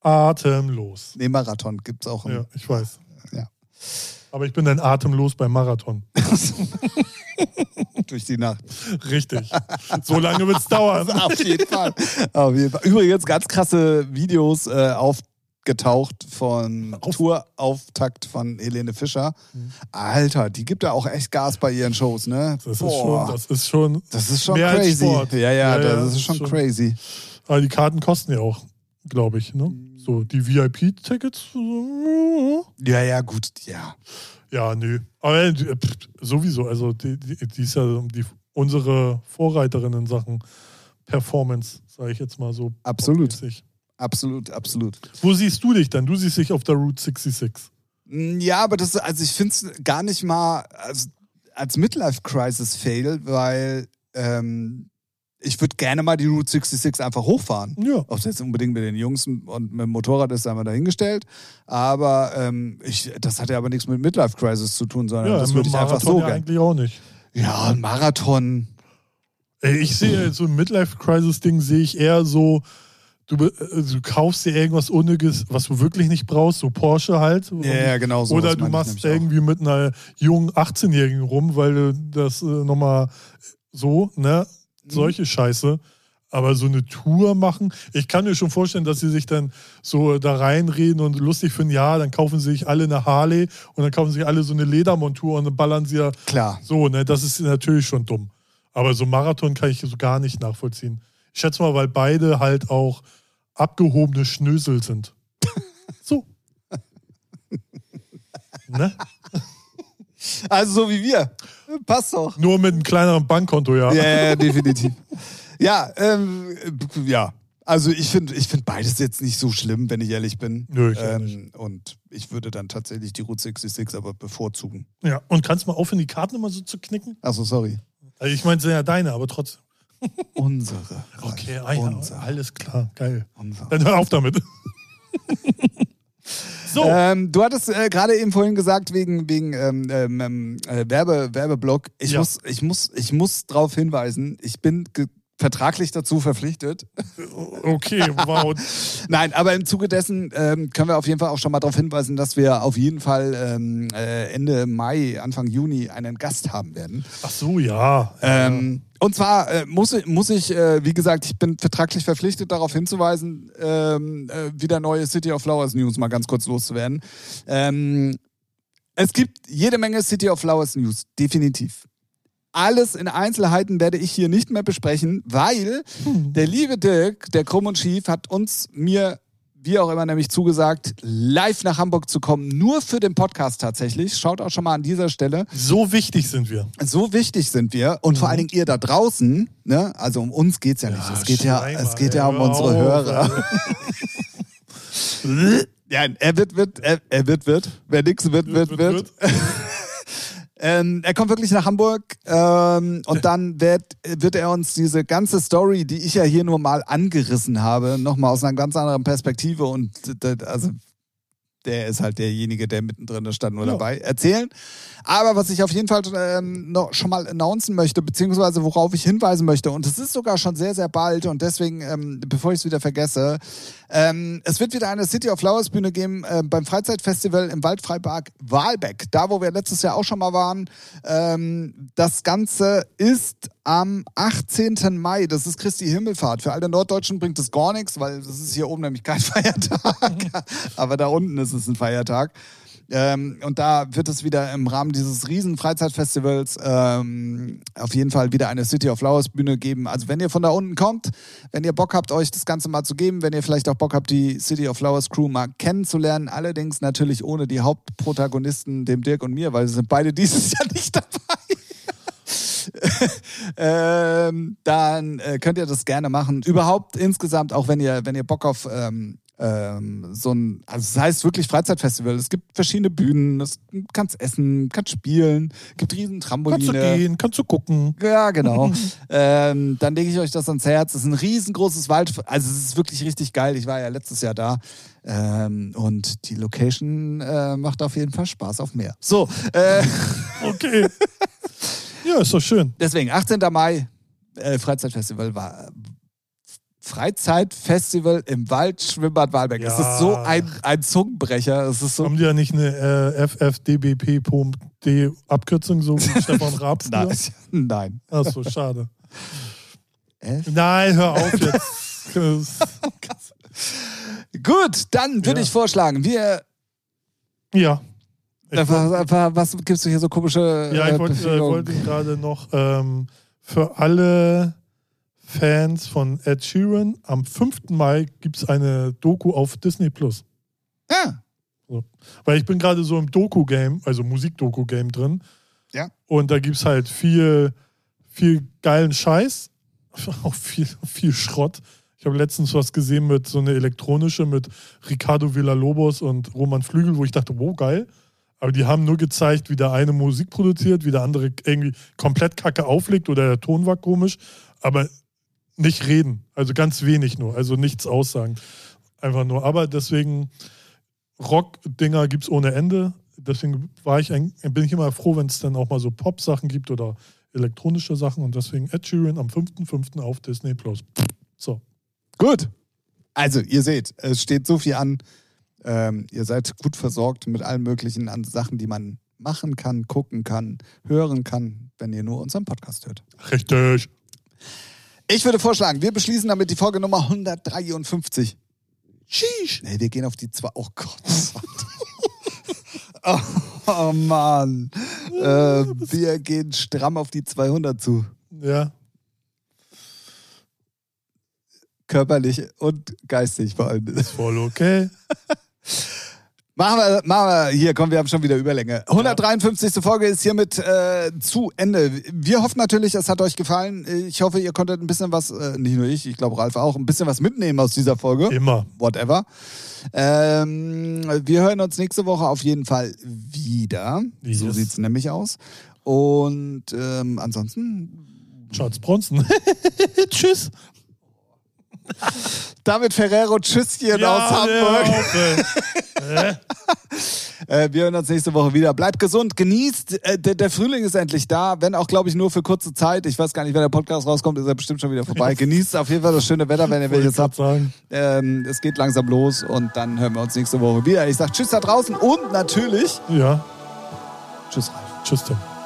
Atemlos. Nee, Marathon gibt's auch. Ja, ich weiß. Ja. Aber ich bin dann atemlos beim Marathon. Durch die Nacht. Richtig. so lange wird es dauern. Auf jeden Fall. Auf jeden Fall. Übrigens ganz krasse Videos äh, aufgetaucht von Auf- Tourauftakt von Helene Fischer. Alter, die gibt ja auch echt Gas bei ihren Shows, ne? Das ist Boah. schon, das ist schon. Das ist schon crazy. Ja, ja, Ja, das ja, ist ist schon, schon- crazy. Aber die Karten kosten ja auch, glaube ich, ne? So, die VIP-Tickets. Ja, ja, gut, ja. Ja, nö. Aber äh, pff, sowieso, also die, die, die ist ja die, unsere Vorreiterin in Sachen Performance, sage ich jetzt mal so. Absolut. popmäßig. Absolut, absolut. Wo siehst du dich dann? Du siehst dich auf der Route 66. Mm, Ja, aber das, also ich finde es gar nicht mal als, als Midlife-Crisis-Fail, weil ähm, ich würde gerne mal die Route 66 einfach hochfahren. Ja. Ob es jetzt unbedingt mit den Jungs und mit dem Motorrad ist, einmal dahingestellt. Aber ähm, ich, das hat ja aber nichts mit Midlife Crisis zu tun, sondern Ja, das würde ich einfach so ja gerne. eigentlich auch nicht. Ja, ein Marathon. Ey, ich sehe so ein Midlife-Crisis-Ding sehe ich eher so, du, äh, du kaufst dir irgendwas Unnötiges, was du wirklich nicht brauchst, so Porsche halt. Ja, ja, genau so. Oder du machst irgendwie mit einer jungen 18-Jährigen rum, weil du das äh, nochmal so, ne? Mhm. Solche Scheiße. Aber so eine Tour machen, ich kann mir schon vorstellen, dass sie sich dann so da reinreden und lustig finden, ja, dann kaufen sie sich alle eine Harley und dann kaufen sie sich alle so eine Ledermontur und dann ballern sie ja Klar. so, ne? Das ist natürlich schon dumm. Aber so Marathon kann ich so gar nicht nachvollziehen. Ich schätze mal, weil beide halt auch abgehobene Schnösel sind. so. ne? Also so wie wir. Passt doch. Nur mit einem kleineren Bankkonto, ja. Ja, ja, definitiv. Ja, ähm, ja. Also ich finde ich find beides jetzt nicht so schlimm, wenn ich ehrlich bin. Nö, ich ähm, und ich würde dann tatsächlich die Route 66 aber bevorzugen. ja. Und kannst du mal aufhören, die Karten immer so zu knicken? Achso, sorry. Also ich meine, es sind ja deine, aber trotzdem. Unsere. Okay, ah, ja, unsere. alles klar, geil. unsere. Dann hör auf damit. so. Ähm, du hattest äh, gerade eben vorhin gesagt, wegen, wegen ähm, ähm, ähm, äh, Werbe, Werbeblock. Ich, Ja. muss, ich, muss, ich muss darauf hinweisen, ich bin vertraglich dazu verpflichtet. Okay, wow. Nein, aber im Zuge dessen ähm, können wir auf jeden Fall auch schon mal darauf hinweisen, dass wir auf jeden Fall ähm, äh, Ende Mai, Anfang Juni einen Gast haben werden. Ach so, ja. Ähm, und zwar äh, muss, ich- muss ich, äh, wie gesagt, ich bin vertraglich verpflichtet, darauf hinzuweisen, ähm, äh, wieder neue City of Flowers News mal ganz kurz loszuwerden. Ähm, es gibt jede Menge City of Flowers News, definitiv. Alles in Einzelheiten werde ich hier nicht mehr besprechen, weil der liebe Dirk, der Krumm und Schief, hat uns, mir, wie auch immer, nämlich zugesagt, live nach Hamburg zu kommen, nur für den Podcast tatsächlich. Schaut auch schon mal an dieser Stelle. So wichtig sind wir. So wichtig sind wir und vor allen Dingen ihr da draußen, ne? Also um uns geht's ja nicht. es geht ja, es geht ja um unsere Hörer. Ja, er wird, wird, er, er wird, wird. Wer nix wird, wird, wird. Ähm, er kommt wirklich nach Hamburg ähm, und dann wird, wird er uns diese ganze Story, die ich ja hier nur mal angerissen habe, nochmal aus einer ganz anderen Perspektive und also der ist halt derjenige, der mittendrin da stand nur Ja. dabei, erzählen. Aber was ich auf jeden Fall ähm, noch schon mal announcen möchte, beziehungsweise worauf ich hinweisen möchte, und es ist sogar schon sehr, sehr bald und deswegen, ähm, bevor ich es wieder vergesse, ähm, es wird wieder eine City of Flowers Bühne geben äh, beim Freizeitfestival im Waldfreipark Wahlbeck, da wo wir letztes Jahr auch schon mal waren. Ähm, das Ganze ist am 18. Mai, das ist Christi Himmelfahrt. Für alle Norddeutschen bringt es gar nichts, weil das ist hier oben nämlich kein Feiertag, aber da unten ist es ein Feiertag. Ähm, und da wird es wieder im Rahmen dieses riesen Freizeitfestivals ähm, auf jeden Fall wieder eine City of Flowers Bühne geben. Also wenn ihr von da unten kommt, wenn ihr Bock habt, euch das Ganze mal zu geben, wenn ihr vielleicht auch Bock habt, die City of Flowers Crew mal kennenzulernen, allerdings natürlich ohne die Hauptprotagonisten, dem Dirk und mir, weil sie sind beide dieses Jahr nicht dabei. Ähm, dann äh, könnt ihr das gerne machen. Überhaupt insgesamt, auch wenn ihr, wenn ihr Bock auf ähm, ähm, so ein, also es heißt wirklich Freizeitfestival. Es gibt verschiedene Bühnen, es kannst essen, kannst spielen, gibt riesen Trampoline. Kannst du gehen, kannst du gucken. Ja, genau. ähm, dann lege ich euch das ans Herz. Es ist ein riesengroßes Wald, also es ist wirklich richtig geil. Ich war ja letztes Jahr da. Ähm, und die Location äh, macht auf jeden Fall Spaß auf mehr. So, äh, Okay. ja, ist doch schön. deswegen 18. Mai, äh, Freizeitfestival war Freizeitfestival im Wald Schwimmbad Walbeck. Es Ja. ist so ein, ein Zungenbrecher. Es ist so. Haben die ja nicht eine äh, FFDBP.D Abkürzung, so wie Stefan Raab früher? Nein. Nein. Ach so, schade. F? Nein, hör auf jetzt. Gut, dann würde Ja. ich vorschlagen, wir. ja. Äh, was, was, gibst du hier so komische. Ja, ich äh, wollte äh, wollte gerade noch ähm, für alle Fans von Ed Sheeran am 5. Mai gibt es eine Doku auf Disney Plus. Ja. Weil ich bin gerade so im Doku-Game, also Musik-Doku-Game drin. Ja. Und da gibt es halt viel, viel geilen Scheiß, auch viel, viel Schrott. Ich habe letztens was gesehen mit so eine elektronische mit Ricardo Villalobos und Roman Flügel, wo ich dachte, wow, geil. Aber die haben nur gezeigt, wie der eine Musik produziert, wie der andere irgendwie komplett Kacke auflegt oder der Ton war komisch, aber nicht reden. Also ganz wenig nur, also nichts aussagen. Einfach nur. Aber deswegen, Rock-Dinger gibt es ohne Ende. Deswegen war ich ein, bin ich immer froh, wenn es dann auch mal so Pop-Sachen gibt oder elektronische Sachen. Und deswegen Ed Sheeran am 5.5. auf Disney Plus. So. Gut. Also, ihr seht, es steht so viel an. Ähm, ihr seid gut versorgt mit allen möglichen Sachen, die man machen kann, gucken kann, hören kann, wenn ihr nur unseren Podcast hört. Richtig. Ich würde vorschlagen, wir beschließen damit die Folge Nummer 153. Sheesh. Nee, wir gehen auf die zwei. Oh Gott. oh, oh Mann. Äh, wir gehen stramm auf die 200 zu. Ja. Körperlich und geistig vor allem. Voll okay. Machen wir, machen wir, hier, komm, wir haben schon wieder Überlänge. 153. Folge ist hiermit äh, zu Ende. Wir hoffen natürlich, es hat euch gefallen. Ich hoffe, ihr konntet ein bisschen was, äh, nicht nur ich, ich glaube Ralf auch, ein bisschen was mitnehmen aus dieser Folge. Immer. Whatever. Ähm, wir hören uns nächste Woche auf jeden Fall wieder. So Yes. sieht's nämlich aus. Und ähm, ansonsten, Charles Bronson. Tschüss. David Ferrero, Tschüsschen aus Hamburg. Ja, Äh, wir hören uns nächste Woche wieder. Bleibt gesund, genießt. Äh, der, der Frühling ist endlich da, wenn auch, glaube ich, nur für kurze Zeit. Ich weiß gar nicht, wenn der Podcast rauskommt, ist er bestimmt schon wieder vorbei. Genießt auf jeden Fall das schöne Wetter, wenn ihr welches habt. Ähm, es geht langsam los und dann hören wir uns nächste Woche wieder. Ich sage Tschüss da draußen und natürlich Ja. Tschüss, Ralf. Tschüss, Tim.